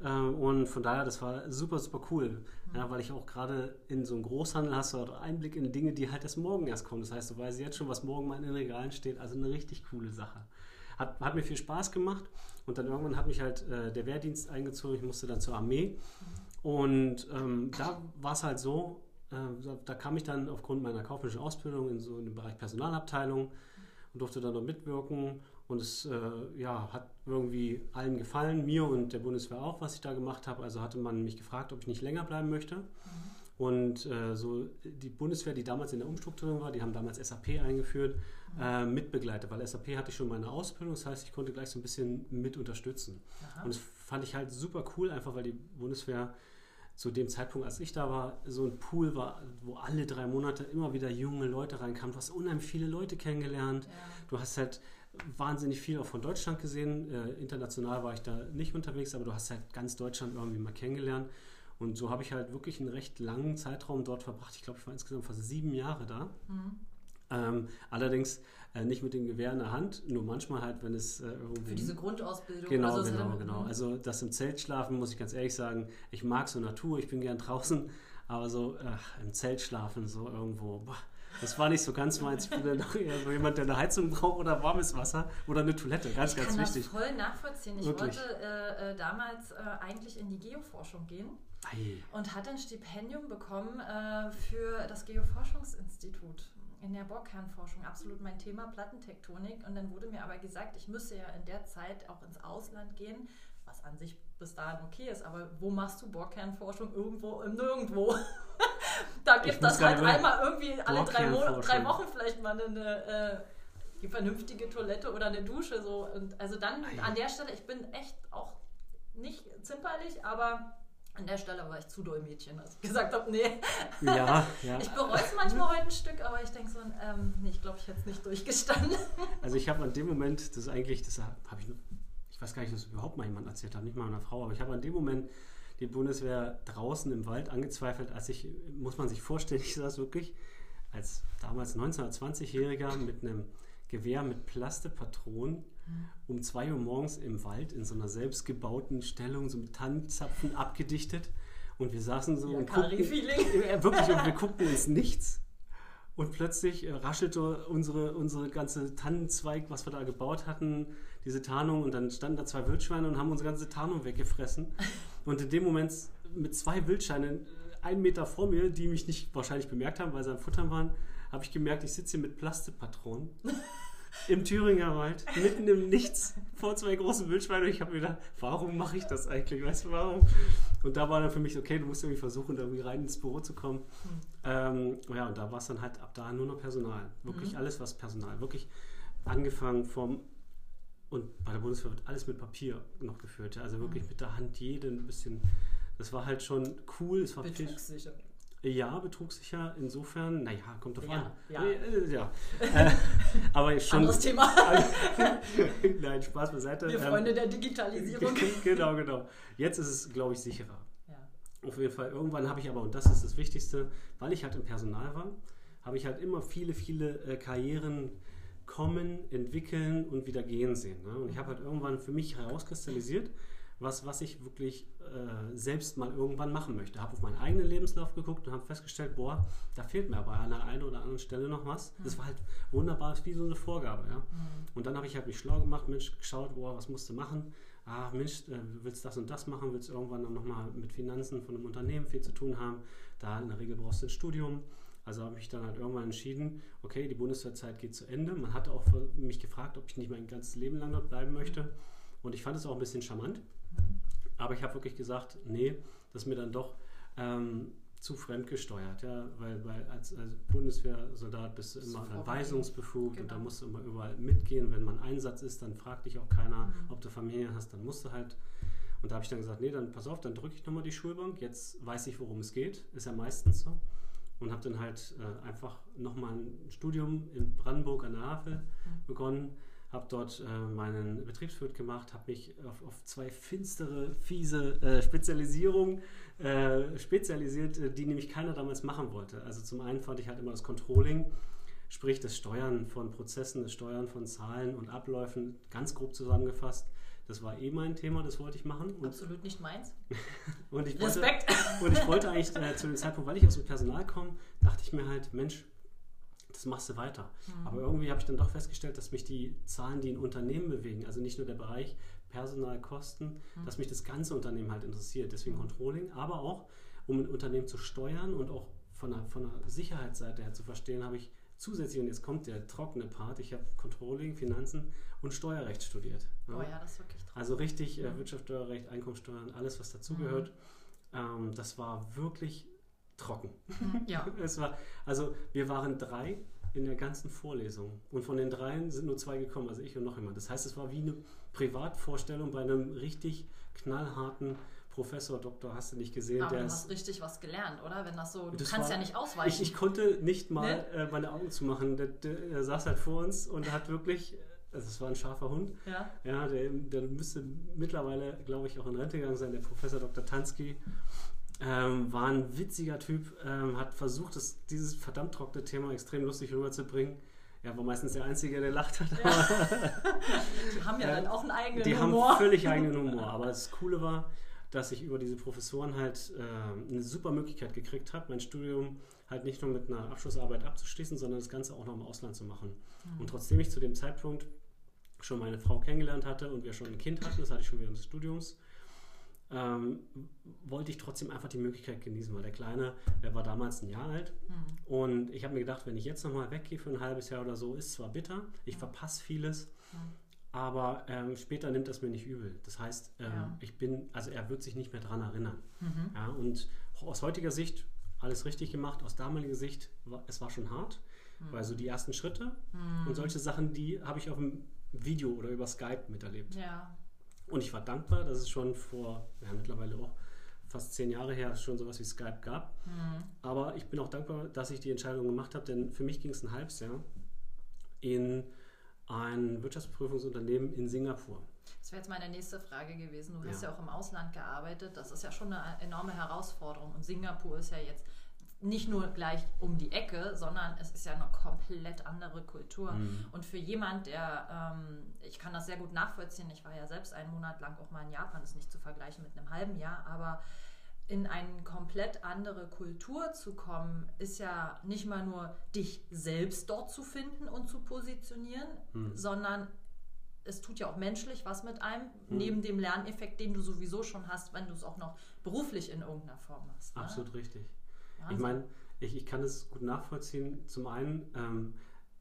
Äh, und von daher, das war super, super cool. Ja, weil ich auch gerade in so einem Großhandel hast du halt Einblick in Dinge, die halt erst morgen erst kommen. Das heißt, du weißt jetzt schon, was morgen mal in den Regalen steht. Also eine richtig coole Sache. Hat, hat mir viel Spaß gemacht und dann irgendwann hat mich halt äh, der Wehrdienst eingezogen. Ich musste dann zur Armee. Und ähm, da war es halt so, äh, da, kam ich dann aufgrund meiner kaufmännischen Ausbildung in so einem Bereich Personalabteilung und durfte dann noch mitwirken und es äh, ja, hat irgendwie allen gefallen, mir und der Bundeswehr auch, was ich da gemacht habe. Also hatte man mich gefragt, ob ich nicht länger bleiben möchte. Mhm. Und äh, so die Bundeswehr, die damals in der Umstrukturierung war, die haben damals SAP eingeführt, mhm. äh, mitbegleitet, weil SAP hatte ich schon meine Ausbildung, das heißt, ich konnte gleich so ein bisschen mit unterstützen. Aha. Und das fand ich halt super cool, einfach weil die Bundeswehr zu dem Zeitpunkt, als ich da war, so ein Pool war, wo alle drei Monate immer wieder junge Leute reinkamen. Du hast unheimlich viele Leute kennengelernt. Ja. Du hast halt wahnsinnig viel auch von Deutschland gesehen. Äh, international war ich da nicht unterwegs, aber du hast halt ganz Deutschland irgendwie mal kennengelernt. Und so habe ich halt wirklich einen recht langen Zeitraum dort verbracht. Ich glaube, ich war insgesamt fast sieben Jahre da. Mhm. Ähm, allerdings äh, nicht mit dem Gewehr in der Hand, nur manchmal halt, wenn es äh, irgendwie. Für diese Grundausbildung. Genau, also genau, genau. Also das im Zelt schlafen, muss ich ganz ehrlich sagen, ich mag so Natur, ich bin gern draußen, aber so ach, im Zelt schlafen, so irgendwo, boah, das war nicht so ganz meins. Ich bin dann doch eher so jemand, der eine Heizung braucht oder warmes Wasser oder eine Toilette, ganz, Ich ganz kann wichtig. das voll nachvollziehen. Ich Wirklich. wollte äh, äh, damals äh, eigentlich in die Geoforschung gehen Ei, und hatte ein Stipendium bekommen äh, für das Geoforschungsinstitut in der Bohrkernforschung. Absolut mein Thema, Plattentektonik. Und dann wurde mir aber gesagt, ich müsse ja in der Zeit auch ins Ausland gehen, was an sich bis dahin okay ist. Aber wo machst du Bohrkernforschung? Irgendwo im Nirgendwo. da Ich gibt muss das halt einmal irgendwie alle drei, Mo drei Wochen vielleicht mal eine, äh, die vernünftige Toilette oder eine Dusche. So. Und also dann an der Stelle, ich bin echt auch nicht zimperlich, aber an der Stelle war ich zu doll Mädchen, als ich gesagt habe, nee. Ja, ja. Ich bereue es manchmal heute ein Stück, aber ich denke so, ähm, nee, ich glaube, ich hätte es nicht durchgestanden. Also ich habe an dem Moment, das ist eigentlich, das habe ich, ich weiß gar nicht, ob das überhaupt mal jemand erzählt hat, nicht mal meiner Frau, aber ich habe an dem Moment die Bundeswehr draußen im Wald angezweifelt, als ich, muss man sich vorstellen, ich saß wirklich als damals 19- oder 20-Jähriger mit einem Gewehr mit Plastepatronen um 2 Uhr morgens im Wald in so einer selbstgebauten Stellung, so mit Tannenzapfen abgedichtet und wir saßen so Ja, und guckten, wirklich, und wir guckten ins Nichts. Und plötzlich äh, raschelte unsere, unsere ganze Tannenzweig, was wir da gebaut hatten, diese Tarnung. Und dann standen da zwei Wildschweine und haben unsere ganze Tarnung weggefressen. Und in dem Moment mit zwei Wildschweinen, äh, einen Meter vor mir, die mich nicht wahrscheinlich bemerkt haben, weil sie am Futtern waren, habe ich gemerkt, ich sitze hier mit Plastepatronen im Thüringer Wald, mitten im Nichts, vor zwei großen Wildschweinen. Und ich habe mir gedacht, warum mache ich das eigentlich? Weißt du, warum? Und da war dann für mich, okay, du musst irgendwie versuchen, da irgendwie rein ins Büro zu kommen. Ähm, ja, und da war es dann halt ab da nur noch Personal. Wirklich alles, was Personal. Wirklich angefangen vom, und bei der Bundeswehr wird alles mit Papier noch geführt. Also wirklich mit der Hand jeden bisschen. Das war halt schon cool. Es war viel, Ja, betrugssicher. Insofern, naja, kommt drauf Ja, an. ja. Äh, ja. äh, aber schon. Anderes Thema. Nein, Spaß beiseite. Wir Ähm, Freunde der Digitalisierung. genau, genau. Jetzt ist es, glaube ich, sicherer. Ja. Auf jeden Fall. Irgendwann habe ich aber, und das ist das Wichtigste, weil ich halt im Personal war, habe ich halt immer viele, viele äh, Karrieren kommen, entwickeln und wieder gehen sehen. Ne? Und ich habe halt irgendwann für mich herauskristallisiert, was, was ich wirklich äh, selbst mal irgendwann machen möchte. Habe auf meinen eigenen Lebenslauf geguckt und habe festgestellt, boah, da fehlt mir aber an der einen oder anderen Stelle noch was. Das war halt wunderbar, wie so eine Vorgabe. Ja? Und dann habe ich halt mich schlau gemacht, Mensch, geschaut, boah, was musst du machen? Ah, Mensch, äh, du willst das und das machen, willst irgendwann dann nochmal mit Finanzen von einem Unternehmen viel zu tun haben. Da in der Regel brauchst du ein Studium. Also habe ich dann halt irgendwann entschieden, okay, die Bundeswehrzeit geht zu Ende. Man hatte auch mich gefragt, ob ich nicht mein ganzes Leben lang dort bleiben möchte. Und ich fand es auch ein bisschen charmant. Aber ich habe wirklich gesagt, nee, das ist mir dann doch ähm, zu fremdgesteuert. Ja? Weil, weil als, als Bundeswehrsoldat bist du immer vorgegeben. weisungsbefugt und da Genau. musst du immer überall mitgehen. Wenn man Einsatz ist, dann fragt dich auch keiner, ob du Familie hast, dann musst du halt. Und da habe ich dann gesagt, nee, dann pass auf, dann drücke ich nochmal die Schulbank. Jetzt weiß ich, worum es geht. Ist ja meistens so. Und habe dann halt äh, einfach nochmal ein Studium in Brandenburg an der Havel begonnen. Habe dort äh, meinen Betriebswirt gemacht, habe mich auf, auf zwei finstere, fiese äh, Spezialisierungen äh, spezialisiert, äh, die nämlich keiner damals machen wollte. Also zum einen fand ich halt immer das Controlling, sprich das Steuern von Prozessen, das Steuern von Zahlen und Abläufen, ganz grob zusammengefasst. Das war eh mein Thema, das wollte ich machen. Und, Absolut nicht meins. und ich wollte, Respekt. und ich wollte eigentlich äh, zu dem Zeitpunkt, weil ich aus dem Personal komme, dachte ich mir halt, Mensch, das machst du weiter. Aber irgendwie habe ich dann doch festgestellt, dass mich die Zahlen, die ein Unternehmen bewegen, also nicht nur der Bereich Personalkosten, dass mich das ganze Unternehmen halt interessiert. Deswegen Controlling, aber auch, um ein Unternehmen zu steuern und auch von der, von der Sicherheitsseite her zu verstehen, habe ich zusätzlich, und jetzt kommt der trockene Part, ich habe Controlling, Finanzen und Steuerrecht studiert. Ja. Oh ja, das ist wirklich traurig. Also richtig äh, Wirtschaftssteuerrecht, Einkommensteuern, alles, was dazugehört. Ähm, das war wirklich trocken. Ja. Es war, also wir waren drei in der ganzen Vorlesung und von den dreien sind nur zwei gekommen, also ich und noch jemand. Das heißt, es war wie eine Privatvorstellung bei einem richtig knallharten Professor, Doktor, hast du nicht gesehen, Aber der du hast richtig was gelernt, oder? Wenn das so, du Das kannst war- ja nicht ich, ausweichen. ich konnte nicht mal Ne? äh, meine Augen zumachen. Der, der, der saß halt vor uns und hat wirklich, also es war ein scharfer Hund, ja. ja, der, der müsste mittlerweile, glaube ich, auch in Rente gegangen sein, der Professor Dr. Tansky. Ähm, war ein witziger Typ, ähm, hat versucht, das, dieses verdammt trockene Thema extrem lustig rüberzubringen. Er war meistens der Einzige, der lacht hat. Ja. die haben ja, ja dann auch einen eigenen die Humor. Die haben völlig eigenen Humor. Aber das Coole war, dass ich über diese Professoren halt äh, eine super Möglichkeit gekriegt habe, mein Studium halt nicht nur mit einer Abschlussarbeit abzuschließen, sondern das Ganze auch noch im Ausland zu machen. Mhm. Und trotzdem ich zu dem Zeitpunkt schon meine Frau kennengelernt hatte und wir schon ein Kind hatten, das hatte ich schon während des Studiums, ähm, wollte ich trotzdem einfach die Möglichkeit genießen, weil der Kleine, der war damals ein Jahr alt mhm. und ich habe mir gedacht, wenn ich jetzt nochmal weggehe für ein halbes Jahr oder so, ist zwar bitter, ich mhm. verpasse vieles, mhm. aber ähm, später nimmt das mir nicht übel. Das heißt, ähm, ja. ich bin, also er wird sich nicht mehr daran erinnern. Mhm. Ja, und aus heutiger Sicht alles richtig gemacht, aus damaliger Sicht, war, es war schon hart, mhm. weil so die ersten Schritte und Mhm. solche Sachen, die habe ich auf dem Video oder über Skype miterlebt. Ja. Und ich war dankbar, dass es schon vor, ja, mittlerweile auch fast zehn Jahre her schon sowas wie Skype gab. Mhm. Aber ich bin auch dankbar, dass ich die Entscheidung gemacht habe, denn für mich ging es ein halbes Jahr in ein Wirtschaftsprüfungsunternehmen in Singapur. Das wäre jetzt meine nächste Frage gewesen. Du hast Ja. ja auch im Ausland gearbeitet. Das ist ja schon eine enorme Herausforderung. Und Singapur ist ja jetzt nicht nur gleich um die Ecke, sondern es ist ja eine komplett andere Kultur. Mhm. Und für jemand, der, ähm, ich kann das sehr gut nachvollziehen, ich war ja selbst einen Monat lang auch mal in Japan, ist nicht zu vergleichen mit einem halben Jahr, aber in eine komplett andere Kultur zu kommen, ist ja nicht mal nur dich selbst dort zu finden und zu positionieren, Mhm. sondern es tut ja auch menschlich was mit einem, Mhm. neben dem Lerneffekt, den du sowieso schon hast, wenn du es auch noch beruflich in irgendeiner Form hast. Ne? Absolut richtig. Wahnsinn. Ich meine, ich, ich kann es gut nachvollziehen. Zum einen, ähm,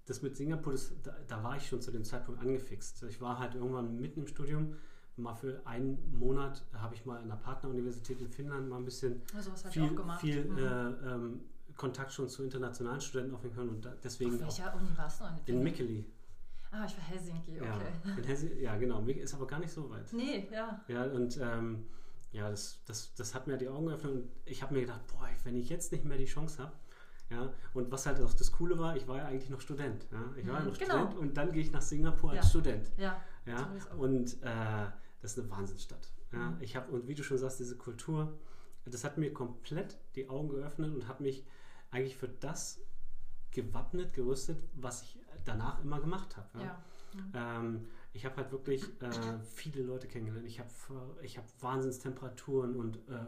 das mit Singapur, das, da, da war ich schon zu dem Zeitpunkt angefixt. Ich war halt irgendwann mitten im Studium. Mal für einen Monat habe ich mal in der Partneruniversität in Finnland mal ein bisschen also, viel, viel Mhm. äh, ähm, Kontakt schon zu internationalen Studenten aufnehmen können und da, deswegen Auf auch welcher Uni warst du? in Mikkeli. Ah, ich war Helsinki, okay. Ja, in Hesse, ja, genau. Ist aber gar nicht so weit. Nee, ja. Ja, und ähm, ja, das, das, das hat mir die Augen geöffnet und ich habe mir gedacht, boah, wenn ich jetzt nicht mehr die Chance habe, ja, und was halt auch das Coole war, ich war ja eigentlich noch Student. Ja, ich war ja Mhm, noch genau. Student und dann gehe ich nach Singapur als Ja. Student. Ja, Ja, so und äh, das ist eine Wahnsinnsstadt. Ja, Mhm. ich habe, und wie du schon sagst, diese Kultur, das hat mir komplett die Augen geöffnet und hat mich eigentlich für das gewappnet, gerüstet, was ich danach immer gemacht habe. ja. Mhm. Ähm, ich habe halt wirklich äh, viele Leute kennengelernt. Ich habe ich hab Wahnsinnstemperaturen und, äh,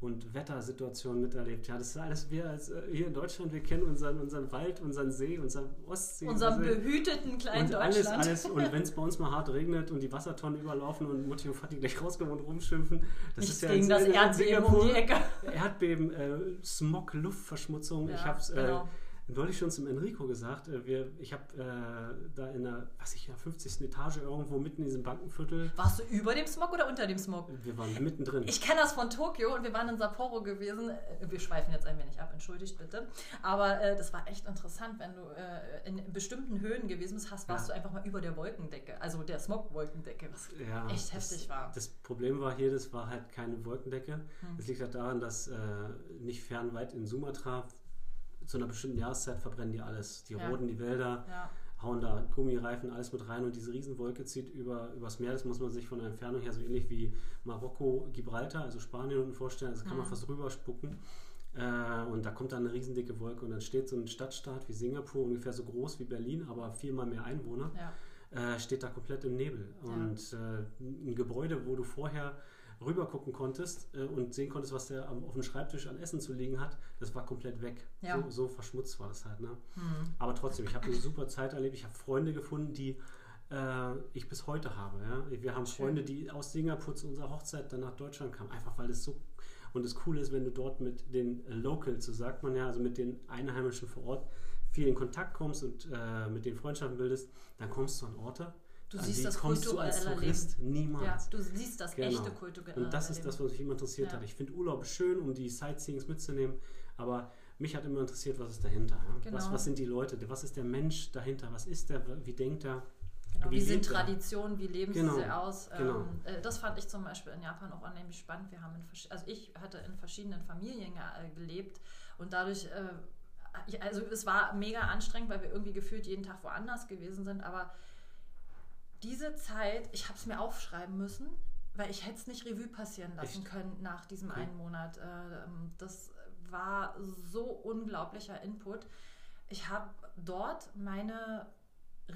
und Wettersituationen miterlebt. Ja, das ist alles wir als äh, hier in Deutschland, wir kennen unseren, unseren Wald, unseren See, unseren Ostsee. Unserem unsere- behüteten kleinen und alles, Deutschland. alles. Und wenn es bei uns mal hart regnet und die Wassertonnen überlaufen und Mutti und Vati gleich rauskommen und rumschimpfen, das Nichts ist ja gegen das Erdbeben um die Ecke. Erdbeben, äh, Smog, Luftverschmutzung. ich Ja, habe es genau. Neulich schon zum Enrico gesagt. Äh, wir, ich habe äh, da in der, was ich, ja, 50. Etage irgendwo mitten in diesem Bankenviertel, Warst du über dem Smog oder unter dem Smog? wir waren mittendrin. Ich kenne das von Tokio und wir waren in Sapporo gewesen. Äh, Wir schweifen jetzt ein wenig ab, entschuldigt bitte. Aber äh, das war echt interessant, wenn du äh, in bestimmten Höhen gewesen bist, hast, warst Ja. du einfach mal über der Wolkendecke, also der Smog-Wolkendecke, was ja, echt das- heftig war. Das Problem war hier, das war halt keine Wolkendecke. Hm. Das liegt halt daran, dass äh, nicht fern weit in Sumatra zu einer bestimmten Jahreszeit verbrennen die alles. Die Ja. roden die Wälder, Ja, hauen da Gummireifen, alles mit rein und diese Riesenwolke zieht über, übers Meer. Das muss man sich von der Entfernung her so ähnlich wie Marokko, Gibraltar, also Spanien unten vorstellen. Also kann man Mhm. fast rüberspucken. Äh, und da kommt dann eine riesendicke Wolke und dann steht so ein Stadtstaat wie Singapur, ungefähr so groß wie Berlin, aber viermal mehr Einwohner ja. äh, steht da komplett im Nebel. Und äh, ein Gebäude, wo du vorher rüber gucken konntest äh, und sehen konntest, was der am, auf dem Schreibtisch an Essen zu liegen hat, das war komplett weg. Ja. So, so verschmutzt war das halt. Ne? Hm. Aber trotzdem, ich habe eine super Zeit erlebt. Ich habe Freunde gefunden, die äh, ich bis heute habe. Ja? Wir haben Schön. Freunde, die aus Singapur zu unserer Hochzeit dann nach Deutschland kamen. Einfach weil es so. Und das Coole ist, wenn du dort mit den Locals, so sagt man ja, also mit den Einheimischen vor Ort, viel in Kontakt kommst und äh, mit den Freundschaften bildest, dann kommst du an Orte, Du an siehst das kommst du als Tourist Ja, niemals. du siehst das Genau. echte kulturelle Und das ist das, was mich immer interessiert Ja. hat. Ich finde Urlaub schön, um die Sightseeings mitzunehmen, aber mich hat immer interessiert, was ist dahinter. Ja? Was, Genau. was sind die Leute? Was ist der Mensch dahinter? Was ist der? Wie denkt er? Genau, wie, Wie sind? Traditionen, wie leben Genau, sie aus? genau. Ähm, äh, das fand ich zum Beispiel in Japan auch unheimlich spannend. Wir haben in, also ich hatte in verschiedenen Familien äh, gelebt und dadurch, äh, ich, also es war mega anstrengend, weil wir irgendwie gefühlt jeden Tag woanders gewesen sind, aber diese Zeit, ich habe es mir aufschreiben müssen, weil ich hätte es nicht Revue passieren lassen Echt? können nach diesem Okay. einen Monat. Äh, ähm, das war so unglaublicher Input. Ich habe dort meine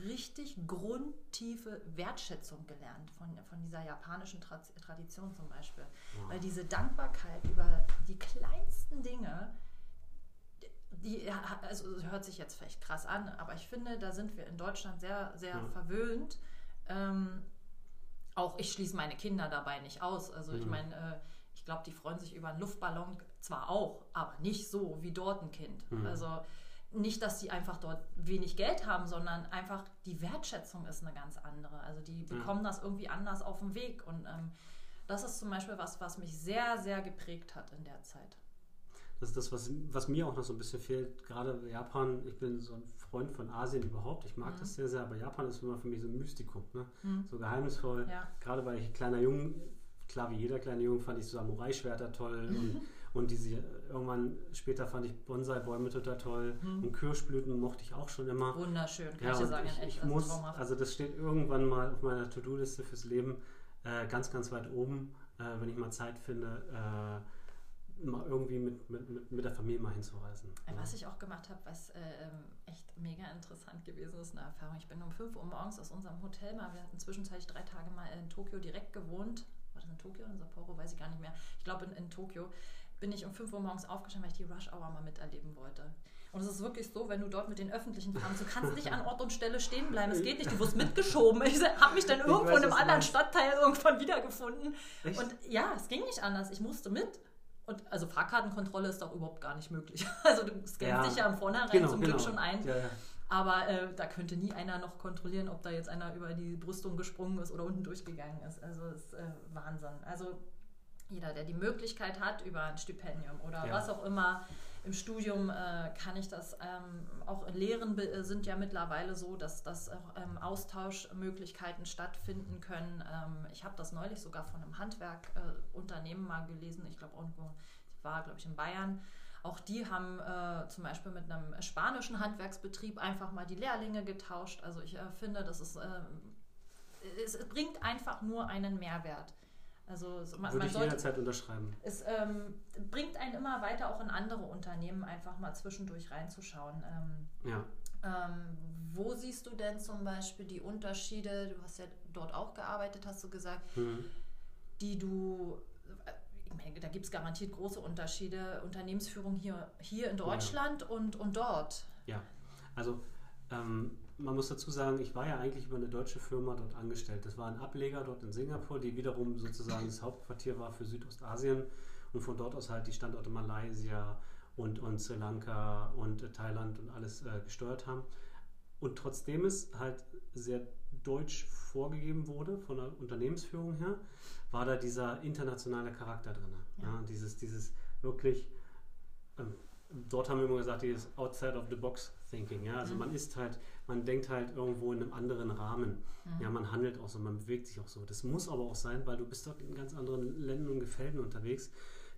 richtig grundtiefe Wertschätzung gelernt von, von dieser japanischen Tra Tradition zum Beispiel. Weil diese Dankbarkeit über die kleinsten Dinge, die also hört sich jetzt vielleicht krass an, aber ich finde, da sind wir in Deutschland sehr, sehr Ja. verwöhnt. Ähm, auch ich schließe meine Kinder dabei nicht aus. Also ich Mhm. meine, äh, ich glaube, die freuen sich über einen Luftballon zwar auch, aber nicht so wie dort ein Kind. Mhm. Also nicht, dass sie einfach dort wenig Geld haben, sondern einfach die Wertschätzung ist eine ganz andere. Also die bekommen das irgendwie anders auf den Weg. Und ähm, das ist zum Beispiel was, was mich sehr, sehr geprägt hat in der Zeit. Das ist das, was, was mir auch noch so ein bisschen fehlt. Gerade Japan, ich bin so ein Freund von Asien überhaupt. Ich mag Mhm. das sehr, sehr, aber Japan ist immer für mich so ein Mystikum. Ne? Mhm. So geheimnisvoll. Ja. Gerade weil ich kleiner Junge, klar wie jeder kleine Junge, fand ich so Samurai-Schwerter toll. und, und diese, irgendwann später fand ich Bonsai-Bäume total toll. Mhm. Und Kirschblüten mochte ich auch schon immer. Wunderschön, kann Ja, ich dir sagen. ich, echt, ich also muss, traumhaft. also das steht irgendwann mal auf meiner To-Do-Liste fürs Leben äh, ganz, ganz weit oben, äh, wenn ich mal Zeit finde, äh, mal irgendwie mit, mit, mit, der Familie mal hinzureisen. Äh, Was ich auch gemacht habe, was äh, echt mega interessant gewesen ist, eine Erfahrung. Ich bin um 5 Uhr morgens aus unserem Hotel mal, wir hatten zwischenzeitlich drei Tage mal in Tokio direkt gewohnt. War das in Tokio oder in Sapporo? Weiß ich gar nicht mehr. Ich glaube in, in Tokio bin ich um 5 Uhr morgens aufgestanden, weil ich die Rush Hour mal miterleben wollte. Und es ist wirklich so, wenn du dort mit den Öffentlichen fahrst, du kannst nicht an Ort und Stelle stehen bleiben. Es geht nicht, du wirst mitgeschoben. Ich habe mich dann irgendwo weiß, in einem anderen. Stadtteil irgendwann wiedergefunden. Echt? Und ja, es ging nicht anders. Ich musste mit. Und also Fahrkartenkontrolle ist doch überhaupt gar nicht möglich. Also du scannst Ja. dich ja im Vornherein Genau, zum genau. Glück schon ein. Ja, ja. Aber äh, da könnte nie einer noch kontrollieren, ob da jetzt einer über die Brüstung gesprungen ist oder unten durchgegangen ist. Also das ist äh, Wahnsinn. Also jeder, der die Möglichkeit hat, über ein Stipendium oder was auch immer im Studium, äh, kann ich das ähm, auch Lehren be- sind ja mittlerweile so, dass, dass auch ähm, Austauschmöglichkeiten stattfinden können. Ähm, ich habe das neulich sogar von einem Handwerkunternehmen mal gelesen. Ich glaube, irgendwo war, glaube ich, in Bayern. Auch die haben äh, zum Beispiel mit einem spanischen Handwerksbetrieb einfach mal die Lehrlinge getauscht. Also ich äh, finde, das ist, ähm, es, es bringt einfach nur einen Mehrwert. Also man, Würde man ich sollte, jederzeit unterschreiben. es ähm, bringt einen immer weiter auch in andere Unternehmen einfach mal zwischendurch reinzuschauen. Ähm, Ja. ähm, wo siehst du denn zum Beispiel die Unterschiede? Du hast ja dort auch gearbeitet, hast du gesagt, Mhm. die du, äh, ich meine, da gibt es garantiert große Unterschiede, Unternehmensführung hier, hier in Deutschland und, und dort. Ja, also ähm, man muss dazu sagen, ich war ja eigentlich über eine deutsche Firma dort angestellt. Das war ein Ableger dort in Singapur, die wiederum sozusagen das Hauptquartier war für Südostasien und von dort aus halt die Standorte Malaysia und, und Sri Lanka und äh, Thailand und alles äh, gesteuert haben. Und trotzdem es halt sehr deutsch vorgegeben wurde von der Unternehmensführung her, war da dieser internationale Charakter drin. Ja. Ja. dieses, dieses wirklich ähm, dort haben wir immer gesagt, dieses outside of the box thinking. Ja? Also Mhm. man ist halt, man denkt halt irgendwo in einem anderen Rahmen. Mhm. Ja, man handelt auch so, man bewegt sich auch so. Das muss aber auch sein, weil du bist dort in ganz anderen Ländern und Gefilden unterwegs.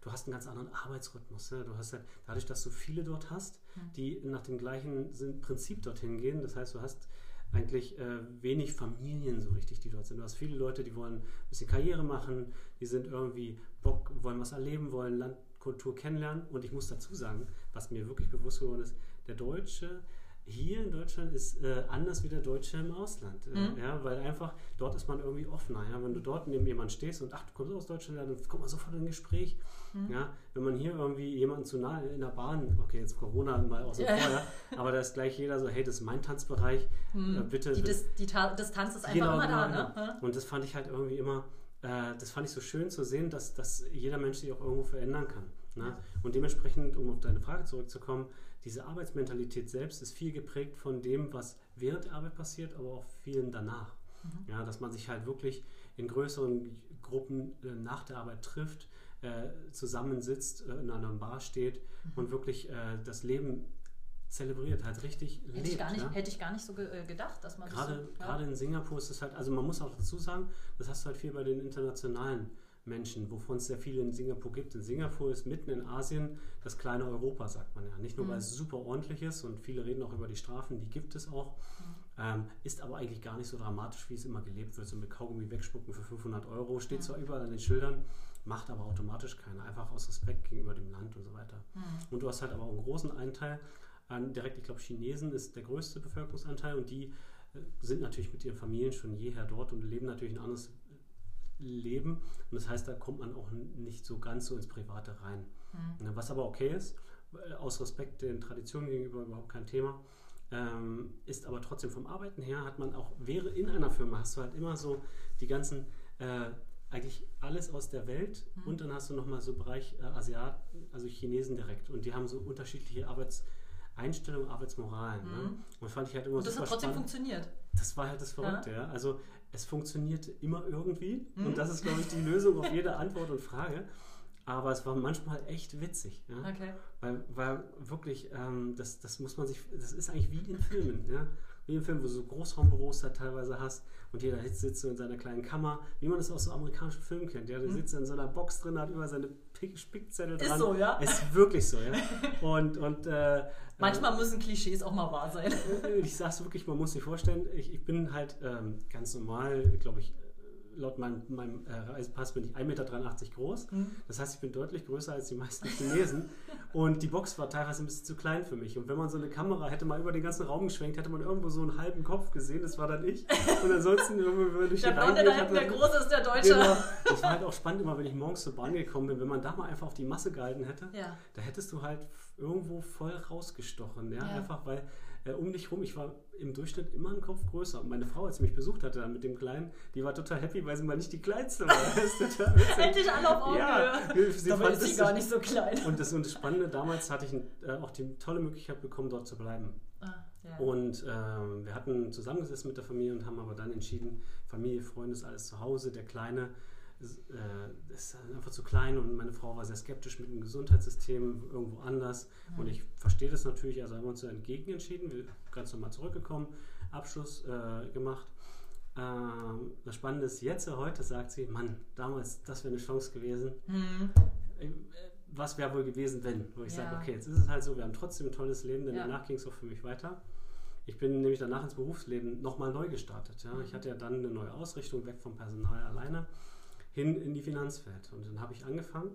Du hast einen ganz anderen Arbeitsrhythmus. Ja? Du hast halt, dadurch, dass du viele dort hast, Mhm. die nach dem gleichen Prinzip dorthin gehen. Das heißt, du hast eigentlich äh, wenig Familien so richtig, die dort sind. Du hast viele Leute, die wollen ein bisschen Karriere machen, die sind irgendwie Bock, wollen was erleben, wollen Landkultur kennenlernen. Und ich muss dazu sagen, was mir wirklich bewusst geworden ist, der Deutsche hier in Deutschland ist äh, anders wie der Deutsche im Ausland. Äh, Mhm. Ja, weil einfach dort ist man irgendwie offener. Ja? Wenn du dort neben jemand stehst und ach, du kommst aus Deutschland, dann kommt man sofort in ein Gespräch. Mhm. Ja? Wenn man hier irgendwie jemanden zu nahe in der Bahn, okay, jetzt Corona mal außen Ja. vor, ja, aber da ist gleich jeder so, hey, das ist mein Tanzbereich, Mhm. äh, bitte. Die, das- Dis die Ta Distanz ist einfach Genau, immer genau, da, genau. ne? Und das fand ich halt irgendwie immer, äh, das fand ich so schön zu sehen, dass, dass jeder Mensch sich auch irgendwo verändern kann. Ne? Und dementsprechend, um auf deine Frage zurückzukommen, diese Arbeitsmentalität selbst ist viel geprägt von dem, was während der Arbeit passiert, aber auch vielen danach. Mhm. Ja, dass man sich halt wirklich in größeren Gruppen äh, nach der Arbeit trifft, äh, zusammensitzt, äh, in einer Bar steht Mhm. und wirklich äh, das Leben zelebriert, halt richtig Hätte, lebt. ich gar nicht, ja? hätte ich gar nicht so ge äh, gedacht, dass man Gerade, das so, gerade in Singapur ist es halt, also man muss auch dazu sagen, das hast du halt viel bei den internationalen Menschen, wovon es sehr viele in Singapur gibt. In Singapur ist mitten in Asien das kleine Europa, sagt man ja. Nicht nur, Mhm. weil es super ordentlich ist und viele reden auch über die Strafen, die gibt es auch. Ähm, ist aber eigentlich gar nicht so dramatisch, wie es immer gelebt wird. So mit Kaugummi wegspucken für 500 Euro. Steht zwar überall an den Schildern, macht aber automatisch keiner. Einfach aus Respekt gegenüber dem Land und so weiter. Und du hast halt aber auch einen großen Anteil an direkt, ich glaube, Chinesen ist der größte Bevölkerungsanteil und die äh, sind natürlich mit ihren Familien schon jeher dort und leben natürlich ein anderes Leben. Und das heißt, da kommt man auch nicht so ganz so ins Private rein. Ne, Was aber okay ist, äh, aus Respekt den Traditionen gegenüber überhaupt kein Thema. Ähm, ist aber trotzdem vom Arbeiten her, hat man auch, wäre in einer Firma, hast du halt immer so die ganzen, äh, eigentlich alles aus der Welt und dann hast du nochmal so Bereich äh, Asiaten, also Chinesen direkt und die haben so unterschiedliche Arbeitseinstellungen, Arbeitsmoralen. Ne? Und fand ich halt immer Und das hat trotzdem spannend. funktioniert. Das war halt das Verrückte, ja. Also es funktioniert immer irgendwie und das ist, glaube ich, die Lösung auf jede Antwort und Frage. Aber es war manchmal echt witzig, ja. Okay. Weil, weil wirklich, ähm, das, das muss man sich, das ist eigentlich wie in Filmen, ja. Wie in Filmen, wo du so Großraumbüros da teilweise hast und jeder sitzt so in seiner kleinen Kammer, wie man das aus so amerikanischen Filmen kennt. Ja, der sitzt in so einer Box drin, hat über seine Pick- Spickzettel Ist dran. so, ja. Ist wirklich so, ja. Und, und äh, Manchmal müssen Klischees auch mal wahr sein. ich sag's wirklich, man muss sich vorstellen, ich, ich bin halt ähm, ganz normal, glaube ich, laut meinem, meinem äh, Reisepass bin ich 1,83 Meter groß. Das heißt, ich bin deutlich größer als die meisten Chinesen. Und die Box war teilweise ein bisschen zu klein für mich. Und wenn man so eine Kamera hätte mal über den ganzen Raum geschwenkt, hätte man irgendwo so einen halben Kopf gesehen. Das war dann ich. Und ansonsten, wenn Der die Blonde reingeht, da hinten, der Große ist der Deutsche. Genau. Das war halt auch spannend, immer wenn ich morgens zur Bahn gekommen bin, wenn man da mal einfach auf die Masse gehalten hätte, Ja. da hättest du halt irgendwo voll rausgestochen. Ja? Ja. Einfach weil äh, um dich rum, ich war im Durchschnitt immer einen Kopf größer. Und meine Frau, als sie mich besucht hatte dann mit dem Kleinen, die war total happy, weil sie mal nicht die Kleinste war. Endlich alle auf Augenhöhe. Ja, sie Dabei ist sie gar nicht so klein. Und das, und das Spannende, damals hatte ich äh, auch die tolle Möglichkeit bekommen, dort zu bleiben. Ah, ja. Und ähm, wir hatten zusammengesessen mit der Familie und haben aber dann entschieden, Familie, Freunde ist alles zu Hause. Der Kleine ist, äh, ist einfach zu klein und meine Frau war sehr skeptisch mit dem Gesundheitssystem irgendwo anders. Und ich verstehe das natürlich, also haben wir uns entgegen entschieden, wir sind ganz normal zurückgekommen, Abschluss äh, gemacht. Ähm, das Spannende ist, jetzt, heute sagt sie, Mann, damals, das wäre eine Chance gewesen. Hm. Äh, Was wäre wohl gewesen, wenn? Wo ich Ja. sage, okay, jetzt ist es halt so, wir haben trotzdem ein tolles Leben, denn Ja. danach ging es auch für mich weiter. Ich bin nämlich danach ins Berufsleben nochmal neu gestartet. Ja? Mhm. Ich hatte ja dann eine neue Ausrichtung, weg vom Personal alleine, hin in die Finanzwelt. Und dann habe ich angefangen,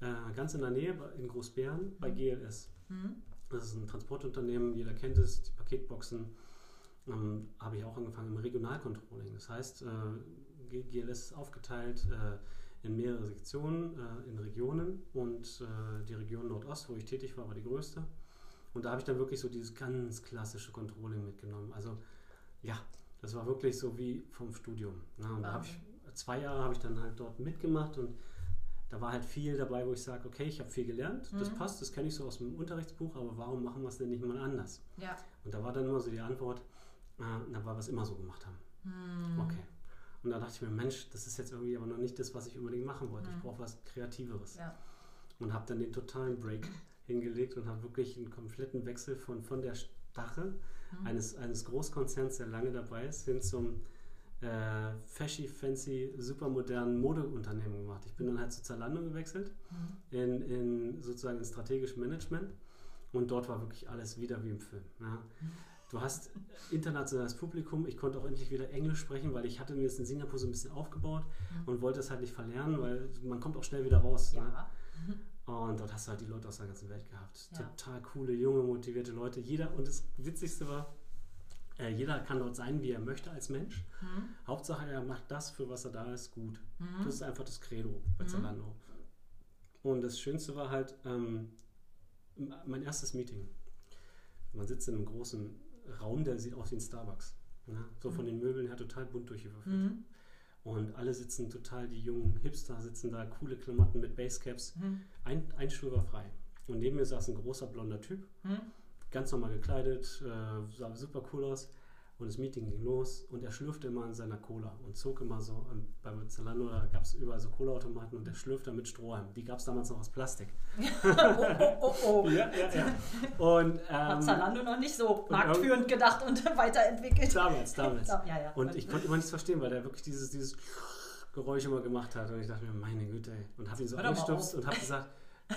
äh, ganz in der Nähe in Großbären bei GLS. Hm. Das ist ein Transportunternehmen, jeder kennt es, die Paketboxen. Ähm, habe ich auch angefangen im Regionalcontrolling. Das heißt, äh, GLS ist aufgeteilt äh, in mehrere Sektionen, äh, in Regionen und äh, die Region Nordost, wo ich tätig war, war die größte. Und da habe ich dann wirklich so dieses ganz klassische Controlling mitgenommen. Also ja, das war wirklich so wie vom Studium. Ne? Und da habe ich zwei Jahre habe ich dann halt dort mitgemacht und da war halt viel dabei, wo ich sage, okay, ich habe viel gelernt, das Mhm. passt, das kenne ich so aus dem Unterrichtsbuch, aber warum machen wir es denn nicht mal anders? Ja. Und da war dann immer so die Antwort, äh, na, weil wir es immer so gemacht haben. Hm. Okay. Und da dachte ich mir, Mensch, das ist jetzt irgendwie aber noch nicht das, was ich unbedingt machen wollte. Ich brauche was Kreativeres. Mhm. Ja. Und habe dann den totalen Break hingelegt und habe wirklich einen kompletten Wechsel von, von der Stache Mhm. eines, eines Großkonzerns, der lange dabei ist, hin zum äh, fashy, fancy, supermodernen Modeunternehmen gemacht. Ich bin dann halt zu Zalando gewechselt, Mhm. in, in sozusagen in strategischem Management. Und dort war wirklich alles wieder wie im Film. Ja. Du hast internationales Publikum. Ich konnte auch endlich wieder Englisch sprechen, weil ich hatte mir das in Singapur so ein bisschen aufgebaut und wollte es halt nicht verlernen, weil man kommt auch schnell wieder raus. Ne? Ja. Und dort hast du halt die Leute aus der ganzen Welt gehabt. Ja. Total coole, junge, motivierte Leute. Jeder, und das Witzigste war, äh, jeder kann dort sein, wie er möchte als Mensch. Hm. Hauptsache, er macht das, für was er da ist, gut. Mhm. Das ist einfach das Credo bei Zalando. Und das Schönste war halt ähm, mein erstes Meeting. Man sitzt in einem großen Raum, der sieht aus wie ein Starbucks. Ne? So von den Möbeln her total bunt durchgewürfelt. Mhm. Und alle sitzen total, die jungen Hipster sitzen da, coole Klamotten mit Basecaps. Mhm. Ein, ein Stuhl war frei. Und neben mir saß ein großer blonder Typ, Mhm. Ganz normal gekleidet, äh, sah super cool aus. Und das Meeting ging los und er schlürfte immer an seiner Cola und zog immer so, ähm, bei Zalando, gab es überall so Cola-Automaten und der schlürfte mit Strohhalm. Die gab es damals noch aus Plastik. Oh, oh, oh, oh. Ja, ja, ja. Und, ähm, Zalando noch nicht so marktführend gedacht und weiterentwickelt. damals, damals. Ja, ja. Und ich konnte immer nichts verstehen, weil der wirklich dieses, dieses Geräusch immer gemacht hat. Und ich dachte mir, meine Güte, ey. Und habe ihn so angestupst und habe gesagt,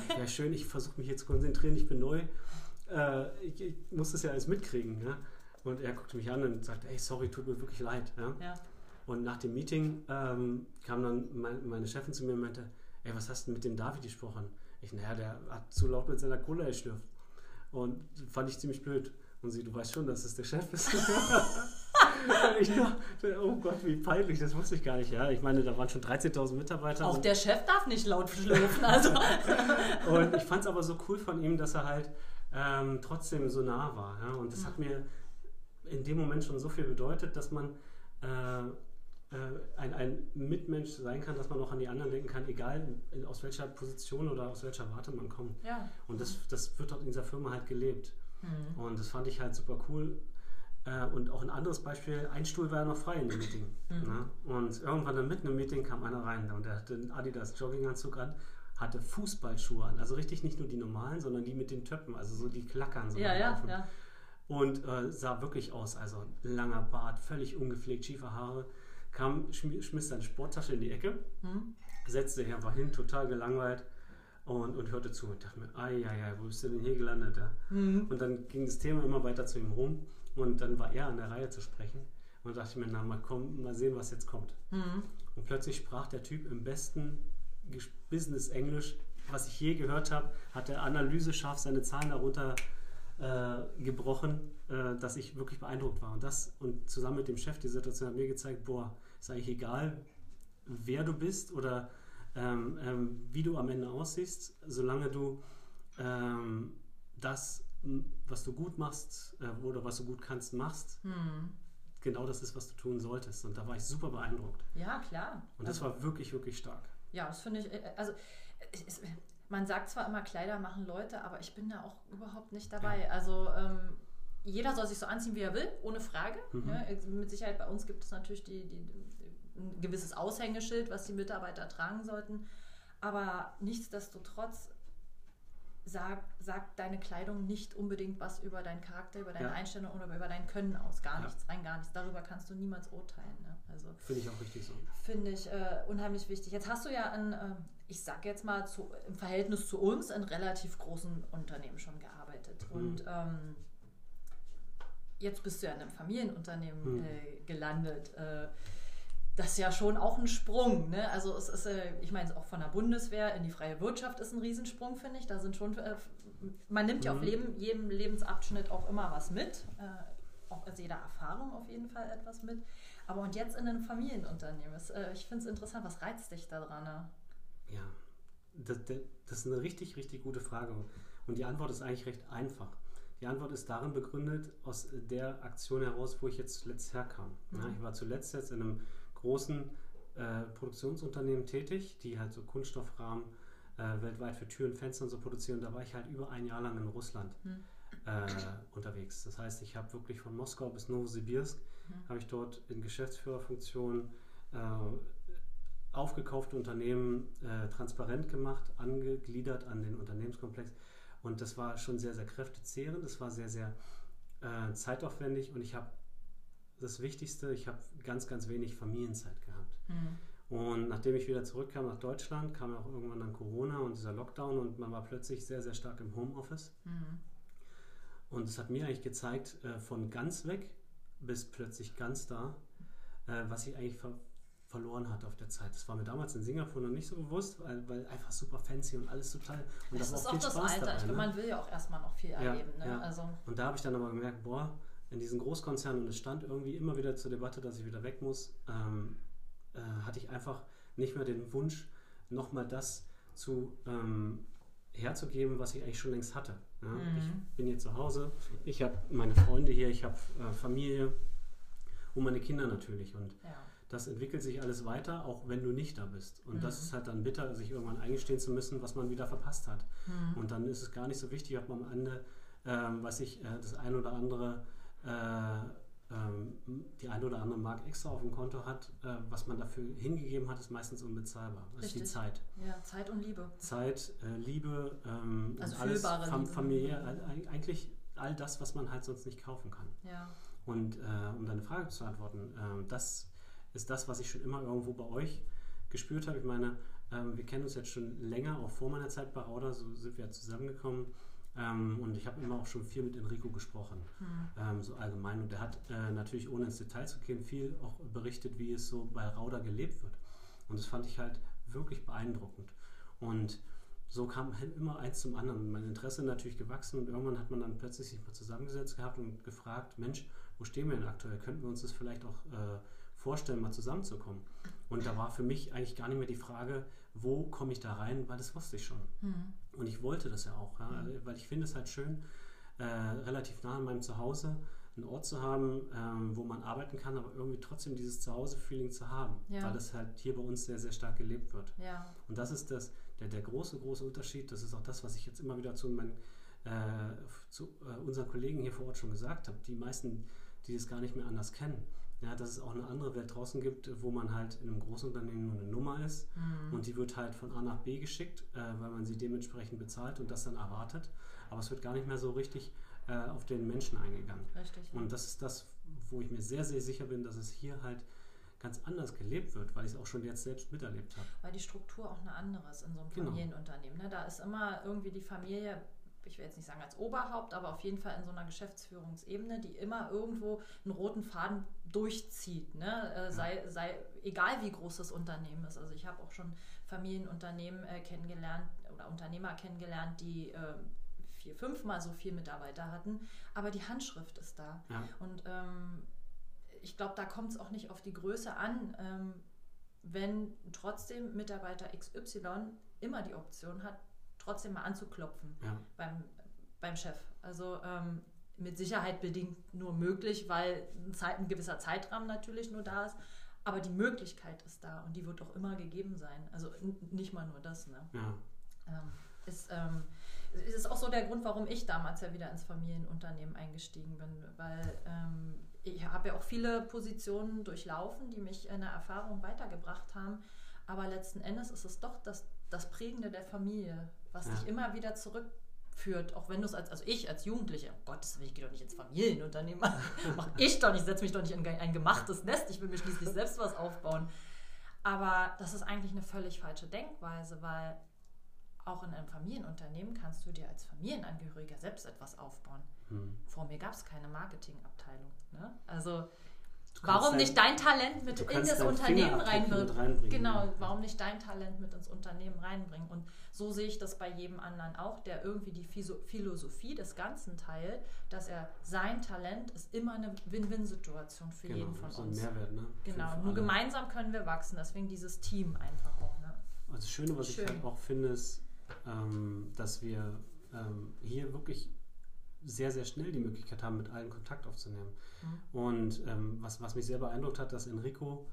wäre schön, ich versuche mich jetzt zu konzentrieren, ich bin neu. Äh, ich, ich muss das ja alles mitkriegen. Ja? Und er guckte mich an und sagte, ey, sorry, tut mir wirklich leid. Ja? Ja. Und nach dem Meeting ähm, kam dann mein, meine Chefin zu mir und meinte, ey, was hast du mit dem David gesprochen? Ich, naja, der hat zu laut mit seiner Cola geschlürft. Und fand ich ziemlich blöd. Und sie, du weißt schon, dass es der Chef ist. Ich nur, oh Gott, wie peinlich, das wusste ich gar nicht. Ja, ich meine, da waren schon 13.000 Mitarbeiter. Auch der Chef darf nicht laut schlürfen. Also. Und ich fand es aber so cool von ihm, dass er halt ähm, trotzdem so nah war. Ja? Und das hat mir in dem Moment schon so viel bedeutet, dass man äh, äh, ein, ein Mitmensch sein kann, dass man auch an die anderen denken kann, egal aus welcher Position oder aus welcher Warte man kommt. ja. Und das, das wird dort in dieser Firma halt gelebt. Mhm. Und das fand ich halt super cool. Äh, Und auch ein anderes Beispiel, ein Stuhl war ja noch frei in dem Meeting. Ne? Und irgendwann dann mitten im Meeting kam einer rein und der hatte einen Adidas Jogginganzug an, hatte Fußballschuhe an. Also richtig nicht nur die normalen, sondern die mit den Töppen, also so die klackern. So Ja, ja, Laufen. ja. Und äh, sah wirklich aus, also langer Bart, völlig ungepflegt, schiefe Haare. Kam, schmi- schmiss seine Sporttasche in die Ecke, Hm? setzte sich einfach hin, total gelangweilt und, und hörte zu und dachte mir, ei, ei, ei, wo bist du denn hier gelandet? Ja? Mhm. Und dann ging das Thema immer weiter zu ihm rum und dann war er an der Reihe zu sprechen und dachte ich mir, na mal, komm, mal sehen, was jetzt kommt. Mhm. Und plötzlich sprach der Typ im besten Ges- Business-Englisch, was ich je gehört habe, hat der Analyse scharf seine Zahlen darunter äh, gebrochen, äh, dass ich wirklich beeindruckt war. Und das und zusammen mit dem Chef die Situation hat mir gezeigt, boah, ist eigentlich egal, wer du bist oder ähm, ähm, wie du am Ende aussiehst, solange du ähm, das, was du gut machst äh, oder was du gut kannst, machst, Hm. genau das ist, was du tun solltest. Und da war ich super beeindruckt. Ja, klar. Und das Also- war wirklich, wirklich stark. Ja, das finde ich, äh, also es, es, man sagt zwar immer, Kleider machen Leute, aber ich bin da auch überhaupt nicht dabei. Also ähm, jeder soll sich so anziehen, wie er will, ohne Frage. Mhm. Ne? Mit Sicherheit bei uns gibt es natürlich die, die, ein gewisses Aushängeschild, was die Mitarbeiter tragen sollten. Aber nichtsdestotrotz sagt, sagt deine Kleidung nicht unbedingt was über deinen Charakter, über deine Ja. Einstellung oder über dein Können aus. Gar Ja. nichts, rein gar nichts. Darüber kannst du niemals urteilen. Ne? Also Finde ich auch richtig so. Finde ich äh, unheimlich wichtig. Jetzt hast du ja ein, äh, ich sag jetzt mal zu, im Verhältnis zu uns, in relativ großen Unternehmen schon gearbeitet. Mhm. Und ähm, jetzt bist du ja in einem Familienunternehmen Mhm. äh, gelandet. Äh, das ist ja schon auch ein Sprung. Ne? Also es ist, äh, ich meine, auch von der Bundeswehr in die freie Wirtschaft ist ein Riesensprung, finde ich. Da sind schon, äh, man nimmt ja auf Mhm. Leben, jedem Lebensabschnitt auch immer was mit. Auch aus jeder Erfahrung auf jeden Fall etwas mit. Aber und jetzt in einem Familienunternehmen. Äh, ich finde es interessant, was reizt dich daran? Ne? Ja, das, das ist eine richtig, richtig gute Frage. Und die Antwort ist eigentlich recht einfach. Die Antwort ist darin begründet, aus der Aktion heraus, wo ich jetzt zuletzt herkam. Ja, Mhm. ich war zuletzt jetzt in einem großen äh, Produktionsunternehmen tätig, die halt so Kunststoffrahmen äh, weltweit für Türen, Fenster und so produzieren. Da war ich halt über ein Jahr lang in Russland Mhm. Äh, unterwegs. Das heißt, ich habe wirklich von Moskau bis Novosibirsk, Mhm. habe ich dort in Geschäftsführerfunktion äh, aufgekaufte Unternehmen äh, transparent gemacht, angegliedert an den Unternehmenskomplex. Und das war schon sehr, sehr kräftezehrend, das war sehr, sehr äh, zeitaufwendig und ich habe das Wichtigste, ich habe ganz, ganz wenig Familienzeit gehabt. Mhm. Und nachdem ich wieder zurückkam nach Deutschland, kam auch irgendwann dann Corona und dieser Lockdown und man war plötzlich sehr, sehr stark im Homeoffice. Mhm. Und es hat mir eigentlich gezeigt, äh, von ganz weg bis plötzlich ganz da, äh, was ich eigentlich ver verloren hatte auf der Zeit. Das war mir damals in Singapur noch nicht so bewusst, weil, weil einfach super fancy und alles total. Und Das da war ist auch auch das Spaß Alter. dabei, ich ne? man will ja auch erstmal noch viel Ja, erleben. Ne? ja. Also, Und da habe ich dann aber gemerkt, boah, in diesen Großkonzernen, und es stand irgendwie immer wieder zur Debatte, dass ich wieder weg muss, ähm, äh, hatte ich einfach nicht mehr den Wunsch, nochmal das zu ähm, herzugeben, was ich eigentlich schon längst hatte. Ja? Mhm. Ich bin hier zu Hause, ich habe meine Freunde hier, ich habe äh, Familie und meine Kinder natürlich. Und ja. das entwickelt sich alles weiter, auch wenn du nicht da bist. Und das Mhm. ist halt dann bitter, sich irgendwann eingestehen zu müssen, was man wieder verpasst hat. Mhm. Und dann ist es gar nicht so wichtig, ob man am Ende, ähm, weiß ich, äh, das ein oder andere, äh, die ein oder andere Mark extra auf dem Konto hat. Äh, was man dafür hingegeben hat, ist meistens unbezahlbar. Das ist die Richtig. Zeit. ja, Zeit und Liebe. Zeit, äh, Liebe ähm, Also alles fam Liebe. familiär, all- eigentlich all das, was man halt sonst nicht kaufen kann. Ja. Und äh, um deine Frage zu antworten, ähm, das ist das, was ich schon immer irgendwo bei euch gespürt habe. Ich meine, ähm, wir kennen uns jetzt schon länger, auch vor meiner Zeit bei Auda, so sind wir ja zusammengekommen. Ähm, und ich habe immer auch schon viel mit Enrico gesprochen, mhm. ähm, so allgemein. Und er hat äh, natürlich, ohne ins Detail zu gehen, viel auch berichtet, wie es so bei Rauda gelebt wird. Und das fand ich halt wirklich beeindruckend. Und so kam halt immer eins zum anderen. Mein Interesse natürlich gewachsen und irgendwann hat man dann plötzlich sich mal zusammengesetzt gehabt und gefragt, Mensch, wo stehen wir denn aktuell? Könnten wir uns das vielleicht auch äh, vorstellen, mal zusammenzukommen? Und da war für mich eigentlich gar nicht mehr die Frage, wo komme ich da rein, weil das wusste ich schon. Mhm. Und ich wollte das ja auch, ja, mhm. weil ich finde es halt schön, äh, relativ nah an meinem Zuhause einen Ort zu haben, ähm, wo man arbeiten kann, aber irgendwie trotzdem dieses Zuhause-Feeling zu haben, ja. weil das halt hier bei uns sehr, sehr stark gelebt wird. Ja. Und das ist das, der, der große, große Unterschied. Das ist auch das, was ich jetzt immer wieder zu, meinen, äh, zu äh, unseren Kollegen hier vor Ort schon gesagt habe. Die meisten, die es gar nicht mehr anders kennen. Ja, dass es auch eine andere Welt draußen gibt, wo man halt in einem Großunternehmen nur eine Nummer ist mhm. und die wird halt von A nach B geschickt, äh, weil man sie dementsprechend bezahlt und das dann erwartet. Aber es wird gar nicht mehr so richtig äh, auf den Menschen eingegangen. Richtig. Und das ist das, wo ich mir sehr, sehr sicher bin, dass es hier halt ganz anders gelebt wird, weil ich es auch schon jetzt selbst miterlebt habe. Weil die Struktur auch eine andere ist in so einem genau. Familienunternehmen. Ne? Da ist immer irgendwie die Familie ich will jetzt nicht sagen als Oberhaupt, aber auf jeden Fall in so einer Geschäftsführungsebene, die immer irgendwo einen roten Faden durchzieht. Ne? Äh, sei, sei, egal wie groß das Unternehmen ist. Also ich habe auch schon Familienunternehmen äh, kennengelernt oder Unternehmer kennengelernt, die äh, vier, fünfmal so viel Mitarbeiter hatten, aber die Handschrift ist da. Ja. Und ähm, ich glaube, da kommt es auch nicht auf die Größe an, ähm, wenn trotzdem Mitarbeiter XY immer die Option hat, trotzdem mal anzuklopfen ja. beim, beim Chef. Also ähm, mit Sicherheit bedingt nur möglich, weil ein, Zeit, ein, gewisser Zeitrahmen natürlich nur da ist. Aber die Möglichkeit ist da und die wird auch immer gegeben sein. Also nicht mal nur das. Ne? Ja. Ähm, ist, ähm, ist auch so der Grund, warum ich damals ja wieder ins Familienunternehmen eingestiegen bin, weil ähm, ich habe ja auch viele Positionen durchlaufen, die mich in der Erfahrung weitergebracht haben. Aber letzten Endes ist es doch das, das Prägende der Familie, was ja. dich immer wieder zurückführt, auch wenn du es als, also ich als Jugendliche, oh Gottes Willen, ich gehe doch nicht ins Familienunternehmen, mach ich doch nicht, setze mich doch nicht in ein gemachtes Nest, ich will mir schließlich selbst was aufbauen. Aber das ist eigentlich eine völlig falsche Denkweise, weil auch in einem Familienunternehmen kannst du dir als Familienangehöriger selbst etwas aufbauen. Hm. Vor mir gab es keine Marketingabteilung. Ne? Also warum dein, nicht dein Talent mit in das Unternehmen reinbringen? Genau, warum nicht dein Talent mit ins Unternehmen reinbringen? Und so sehe ich das bei jedem anderen auch, der irgendwie die Philosophie des Ganzen teilt, dass er sein Talent ist immer eine Win-Win-Situation für genau, jeden von so uns. Ein Mehrwert, ne? Genau, nur gemeinsam können wir wachsen. Deswegen dieses Team einfach auch. Ne? Also das Schöne, was Schön. ich halt auch finde, ist, ähm, dass wir ähm, hier wirklich sehr, sehr schnell die Möglichkeit haben, mit allen Kontakt aufzunehmen. Mhm. Und ähm, was, was mich sehr beeindruckt hat, dass Enrico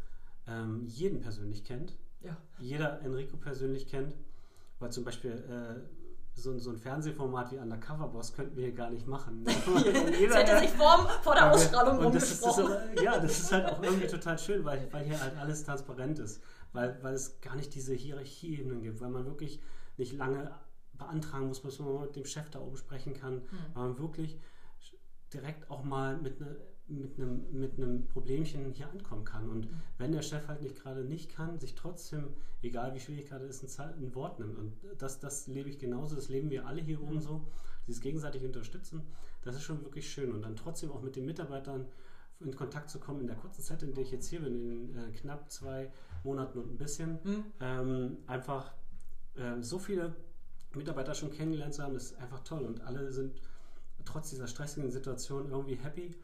ähm, jeden persönlich kennt. Ja. Jeder Enrico persönlich kennt, weil zum Beispiel äh, so, so, ein Fernsehformat wie Undercover Boss könnten wir hier gar nicht machen. Jeder, hätte sich vor, vor der Ausstrahlung rumgesprochen. Das ist, das, ja, das ist halt auch irgendwie total schön, weil, weil hier halt alles transparent ist. Weil, weil es gar nicht diese Hierarchieebenen gibt, weil man wirklich nicht lange beantragen muss, bis man mit dem Chef da oben sprechen kann, mhm. weil man wirklich direkt auch mal mit, ne, mit, einem, mit einem Problemchen hier ankommen kann. Und mhm. wenn der Chef halt nicht gerade nicht kann, sich trotzdem, egal wie schwierig gerade ist, ein, ein, Wort nimmt. Und das, das lebe ich genauso, das leben wir alle hier mhm. oben so, dieses gegenseitig unterstützen, das ist schon wirklich schön. Und dann trotzdem auch mit den Mitarbeitern in Kontakt zu kommen in der kurzen Zeit, in der ich jetzt hier bin, in äh, knapp zwei Monaten und ein bisschen, mhm. ähm, einfach äh, so viele Mitarbeiter schon kennengelernt zu haben, ist einfach toll. Und alle sind trotz dieser stressigen Situation irgendwie happy,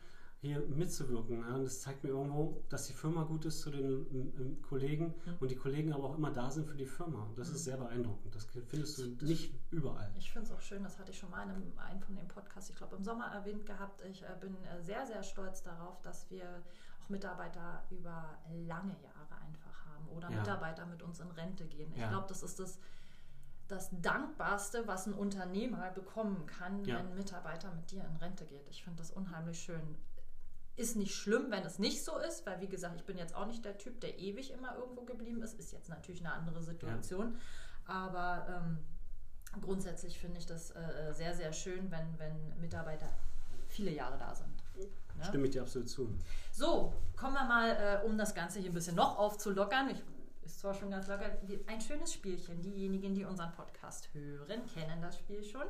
hier mitzuwirken. Ja. Und das zeigt mir irgendwo, dass die Firma gut ist zu den ähm, Kollegen mhm. und die Kollegen aber auch immer da sind für die Firma. Und das mhm. ist sehr beeindruckend. Das findest du das nicht überall. Ich finde es auch schön, das hatte ich schon mal in einem, einem von den Podcasts, ich glaube im Sommer erwähnt gehabt. Ich äh, bin äh, sehr, sehr stolz darauf, dass wir auch Mitarbeiter über lange Jahre einfach haben oder ja. Mitarbeiter mit uns in Rente gehen. Ich ja. glaube, das ist das das Dankbarste, was ein Unternehmer bekommen kann, ja. wenn ein Mitarbeiter mit dir in Rente geht. Ich finde das unheimlich schön. Ist nicht schlimm, wenn es nicht so ist, weil wie gesagt, ich bin jetzt auch nicht der Typ, der ewig immer irgendwo geblieben ist. Ist jetzt natürlich eine andere Situation. Ja. Aber ähm, grundsätzlich finde ich das äh, sehr, sehr schön, wenn, wenn Mitarbeiter viele Jahre da sind. Ja? Stimme ich dir absolut zu. So, kommen wir mal, äh, um das Ganze hier ein bisschen noch aufzulockern. Ich ist zwar schon ganz locker, ein schönes Spielchen. Diejenigen, die unseren Podcast hören, kennen das Spiel schon.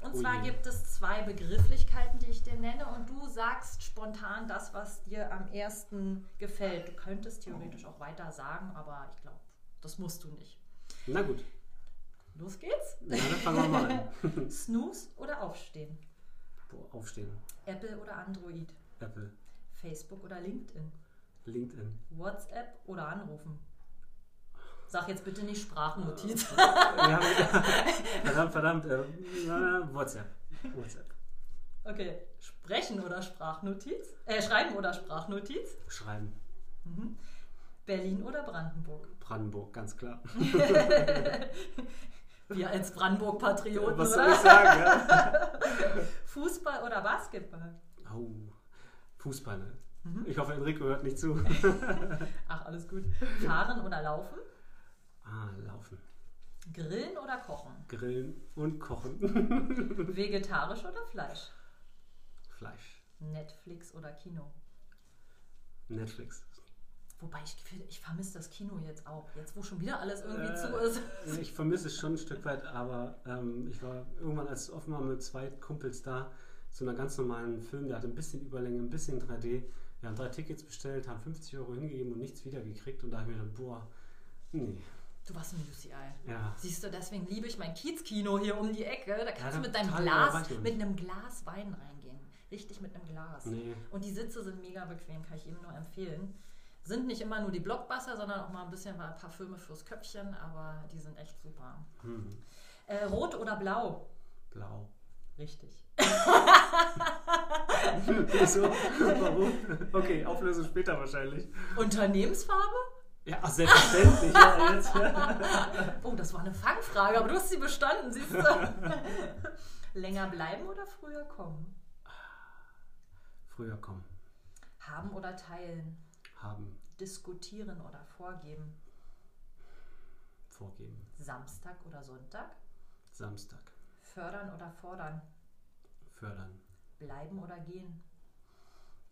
Und Oh zwar je. gibt es zwei Begrifflichkeiten, die ich dir nenne, und du sagst spontan das, was dir am ersten gefällt. Du könntest theoretisch auch weiter sagen, aber ich glaube, das musst du nicht. Na gut, Los geht's. na, dann fangen wir mal an. Snooze oder Aufstehen? Boah, aufstehen. Apple oder Android? Apple, Facebook oder LinkedIn? LinkedIn. WhatsApp oder Anrufen? Sag jetzt bitte nicht Sprachnotiz. Ja, verdammt, verdammt. Äh, WhatsApp. WhatsApp. Okay, sprechen oder Sprachnotiz? Äh, schreiben oder Sprachnotiz? Schreiben. Berlin oder Brandenburg? Brandenburg, ganz klar. Wir als Brandenburg-Patrioten, Was soll oder? ich sagen? Ja? Fußball oder Basketball? Oh, Fußball. ne? Ich hoffe, Enrico hört nicht zu. Ach, alles gut. Fahren oder laufen? Ah, laufen. Grillen oder kochen? Grillen und kochen. Vegetarisch oder Fleisch? Fleisch. Netflix oder Kino? Netflix. Wobei ich, ich vermisse das Kino jetzt auch. Jetzt, wo schon wieder alles irgendwie Äh, zu ist. Ich vermisse es schon ein Stück weit, aber ähm, ich war irgendwann, als es offen war, mit zwei Kumpels da, zu einer ganz normalen Film, der hatte ein bisschen Überlänge, ein bisschen 3D. Wir haben drei Tickets bestellt, haben 50 Euro hingegeben und nichts wiedergekriegt und da habe ich mir gedacht, boah, nee, Du warst im UCI. ja. Siehst du, deswegen liebe ich mein Kiezkino hier um die Ecke. Da kannst Ja, du mit deinem Glas, mit einem Glas Wein reingehen. Richtig mit einem Glas. Nee. Und die Sitze sind mega bequem, kann ich jedem nur empfehlen. Sind nicht immer nur die Blockbuster, sondern auch mal ein bisschen ein paar Filme fürs Köpfchen, aber die sind echt super. Hm. Äh, rot oder blau? Blau. Richtig. Wieso? Warum? Okay, Auflösung später wahrscheinlich. Unternehmensfarbe? Ja, ach, selbstverständlich. ja, jetzt. Oh, das war eine Fangfrage, aber du hast sie bestanden, siehst du? Länger bleiben oder früher kommen? Früher kommen. Haben oder teilen? Haben. Diskutieren oder vorgeben? Vorgeben. Samstag oder Sonntag? Samstag. Fördern oder fordern? Fördern. Bleiben oder gehen?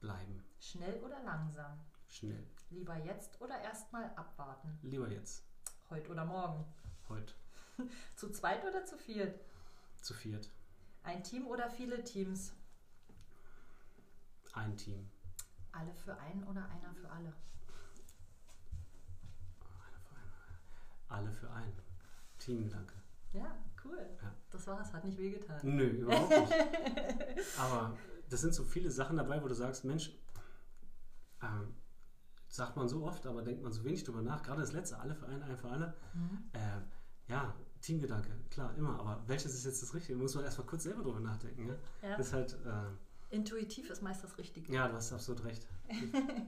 Bleiben. Schnell oder langsam? Schnell. Lieber jetzt oder erstmal abwarten? Lieber jetzt. Heute oder morgen? Heute. Zu zweit oder zu viert? Zu viert. Ein Team oder viele Teams? Ein Team. Alle für einen oder einer für alle? Alle für einen. Teamgedanke. Ja, cool. Ja. Das war's, hat nicht wehgetan. Nö, überhaupt nicht. Aber das sind so viele Sachen dabei, wo du sagst, Mensch, ähm, sagt man so oft, aber denkt man so wenig drüber nach. Gerade das letzte, alle für einen, ein für alle. Äh, ja, Teamgedanke, klar, immer. Aber welches ist jetzt das Richtige? Muss man erstmal kurz selber drüber nachdenken. Ne? Ja. Das ist halt, äh, Intuitiv ist meist das Richtige. ja, du hast absolut recht.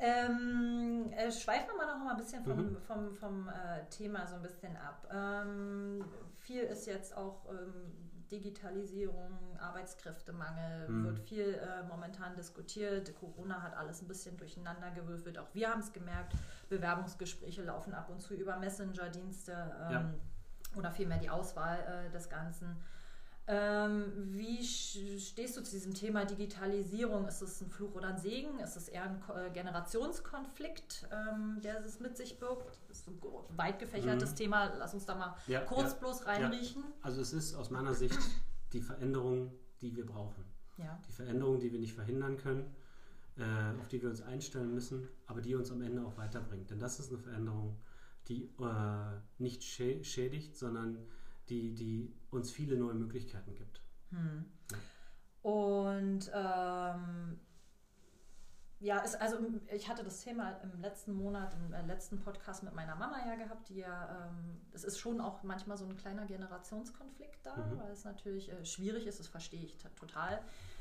Ähm, äh, schweifen wir mal noch mal ein bisschen vom, Mhm. vom, vom äh, Thema so ein bisschen ab. Ähm, viel ist jetzt auch ähm, Digitalisierung, Arbeitskräftemangel, Mhm. wird viel äh, momentan diskutiert. Corona hat alles ein bisschen durcheinander gewürfelt. Auch wir haben es gemerkt. Bewerbungsgespräche laufen ab und zu über Messenger-Dienste ähm, Ja. oder vielmehr die Auswahl äh, des Ganzen. Ähm, wie stehst du zu diesem Thema Digitalisierung? Ist es ein Fluch oder ein Segen? Ist es eher ein äh, Generationskonflikt, ähm, der es mit sich birgt? Das ist ein weit gefächertes Mhm. Thema. Lass uns da mal Ja, kurz ja, bloß reinriechen. Also es ist aus meiner Sicht die Veränderung, die wir brauchen. Ja. Die Veränderung, die wir nicht verhindern können, äh, auf die wir uns einstellen müssen, aber die uns am Ende auch weiterbringt. Denn das ist eine Veränderung, die äh, nicht schä schädigt, sondern die, die uns viele neue Möglichkeiten gibt. Hm. Und ähm, ja, ist, also ich hatte das Thema im letzten Monat, im äh, letzten Podcast mit meiner Mama ja gehabt, die ja, ähm, es ist schon auch manchmal so ein kleiner Generationskonflikt da, Mhm. weil es natürlich äh, schwierig ist, das verstehe ich total,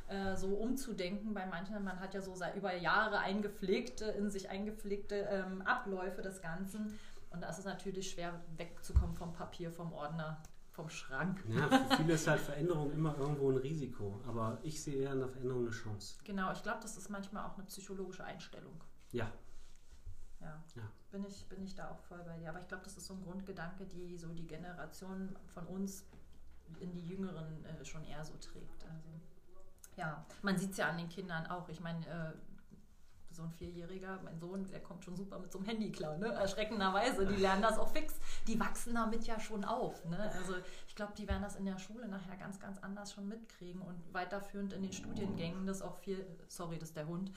äh, so umzudenken bei manchen. Man hat ja so seit über Jahre eingepflegte, in sich eingepflegte ähm, Abläufe des Ganzen. Und da ist es natürlich schwer wegzukommen vom Papier, vom Ordner, vom Schrank. Ja, für viele ist halt Veränderung immer irgendwo ein Risiko, aber ich sehe eher in der Veränderung eine Chance. Genau, ich glaube, das ist manchmal auch eine psychologische Einstellung. Ja, Ja, Ja. Bin, ich, bin ich da auch voll bei dir. Aber ich glaube, das ist so ein Grundgedanke, die so die Generation von uns in die Jüngeren äh, schon eher so trägt. Also, ja, man sieht es ja an den Kindern auch. Ich meine, äh, so ein Vierjähriger, mein Sohn, der kommt schon super mit so einem Handy klar, ne? erschreckenderweise. Die lernen das auch fix. Die wachsen damit ja schon auf. Ne? Also ich glaube, die werden das in der Schule nachher ganz, ganz anders schon mitkriegen und weiterführend in den Studiengängen das auch viel, sorry, das ist der Hund,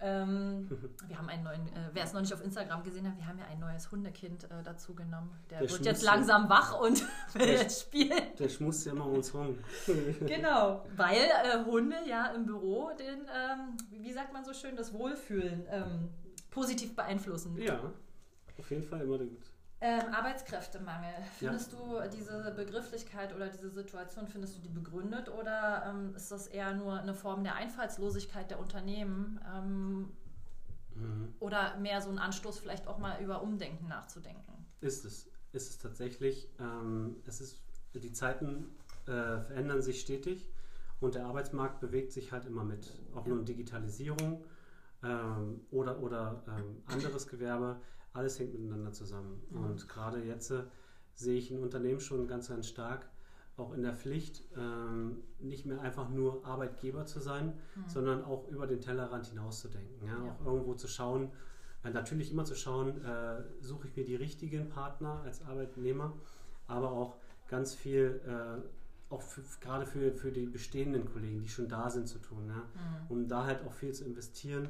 ähm, wir haben einen neuen, äh, wer es noch nicht auf Instagram gesehen hat, wir haben ja ein neues Hundekind äh, dazu genommen. Der, der wird jetzt langsam wach und will jetzt spielen. Der schmust ja immer uns rum. genau, weil äh, Hunde ja im Büro den, ähm, wie sagt man so schön, das Wohlfühlen ähm, positiv beeinflussen. Ja, auf jeden Fall immer gut. Ähm, Arbeitskräftemangel. Findest ja. du diese Begrifflichkeit oder diese Situation, findest du die begründet oder ähm, ist das eher nur eine Form der Einfallslosigkeit der Unternehmen ähm, mhm. oder mehr so ein Anstoß, vielleicht auch mal über Umdenken nachzudenken? Ist es. Ist es tatsächlich. Ähm, es ist, die Zeiten äh, verändern sich stetig und der Arbeitsmarkt bewegt sich halt immer mit. Auch ja. nur Digitalisierung ähm, oder, oder ähm, anderes Gewerbe alles hängt miteinander zusammen. Mhm. Und gerade jetzt äh, sehe ich ein Unternehmen schon ganz, ganz stark auch in der Pflicht, ähm, nicht mehr einfach nur Arbeitgeber zu sein, mhm. sondern auch über den Tellerrand hinaus zu denken. Ja? ja. Auch irgendwo zu schauen, äh, natürlich immer zu schauen, äh, suche ich mir die richtigen Partner als Arbeitnehmer, aber auch ganz viel, auch für, gerade für, für die bestehenden Kollegen, die schon da sind, zu tun. Ja? Mhm. Um da halt auch viel zu investieren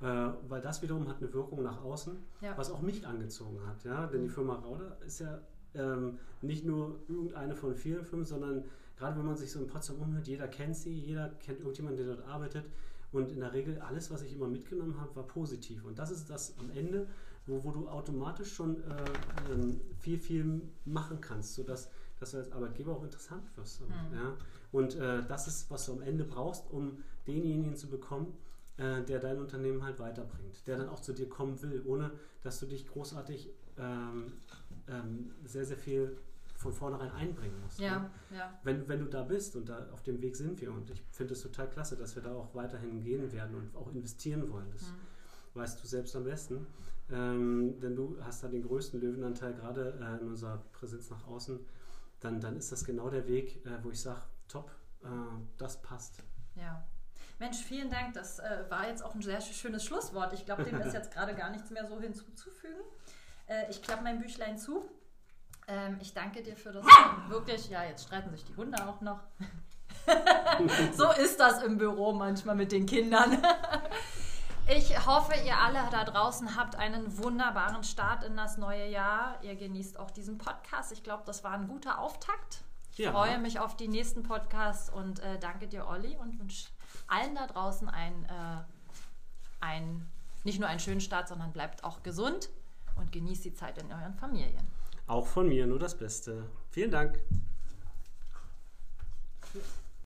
weil das wiederum hat eine Wirkung nach außen, ja. was auch mich angezogen hat. Ja? Denn die mhm. Firma Rauder ist ja ähm, nicht nur irgendeine von vielen Firmen, sondern gerade wenn man sich so in Potsdam umhört, jeder kennt sie, jeder kennt irgendjemanden, der dort arbeitet. Und in der Regel alles, was ich immer mitgenommen habe, war positiv. Und das ist das am Ende, wo, wo du automatisch schon äh, ähm, viel, viel machen kannst, sodass dass du als Arbeitgeber auch interessant wirst. Mhm. Ja? Und äh, das ist, was du am Ende brauchst, um denjenigen zu bekommen, äh, der dein Unternehmen halt weiterbringt, der dann auch zu dir kommen will, ohne dass du dich großartig ähm, ähm, sehr, sehr viel von vornherein einbringen musst. Ja, ne? ja. Wenn, wenn du da bist und da auf dem Weg sind wir und ich finde es total klasse, dass wir da auch weiterhin gehen werden und auch investieren wollen. Das mhm. weißt du selbst am besten. Ähm, denn du hast da den größten Löwenanteil gerade äh, in unserer Präsenz nach außen. Dann, dann ist das genau der Weg, äh, wo ich sage, top, äh, das passt. Ja, Mensch, vielen Dank. Das äh, war jetzt auch ein sehr schönes Schlusswort. Ich glaube, dem ist jetzt gerade gar nichts mehr so hinzuzufügen. Äh, ich klappe mein Büchlein zu. Ähm, ich danke dir für das wirklich, ja, jetzt streiten sich die Hunde auch noch. so ist das im Büro manchmal mit den Kindern. Ich hoffe, ihr alle da draußen habt einen wunderbaren Start in das neue Jahr. Ihr genießt auch diesen Podcast. Ich glaube, das war ein guter Auftakt. Ich ja. freue mich auf die nächsten Podcasts und äh, danke dir, Olli, und wünsche allen da draußen ein, äh, ein, nicht nur einen schönen Start, sondern bleibt auch gesund und genießt die Zeit in euren Familien. Auch von mir nur das Beste. Vielen Dank. Tschüss.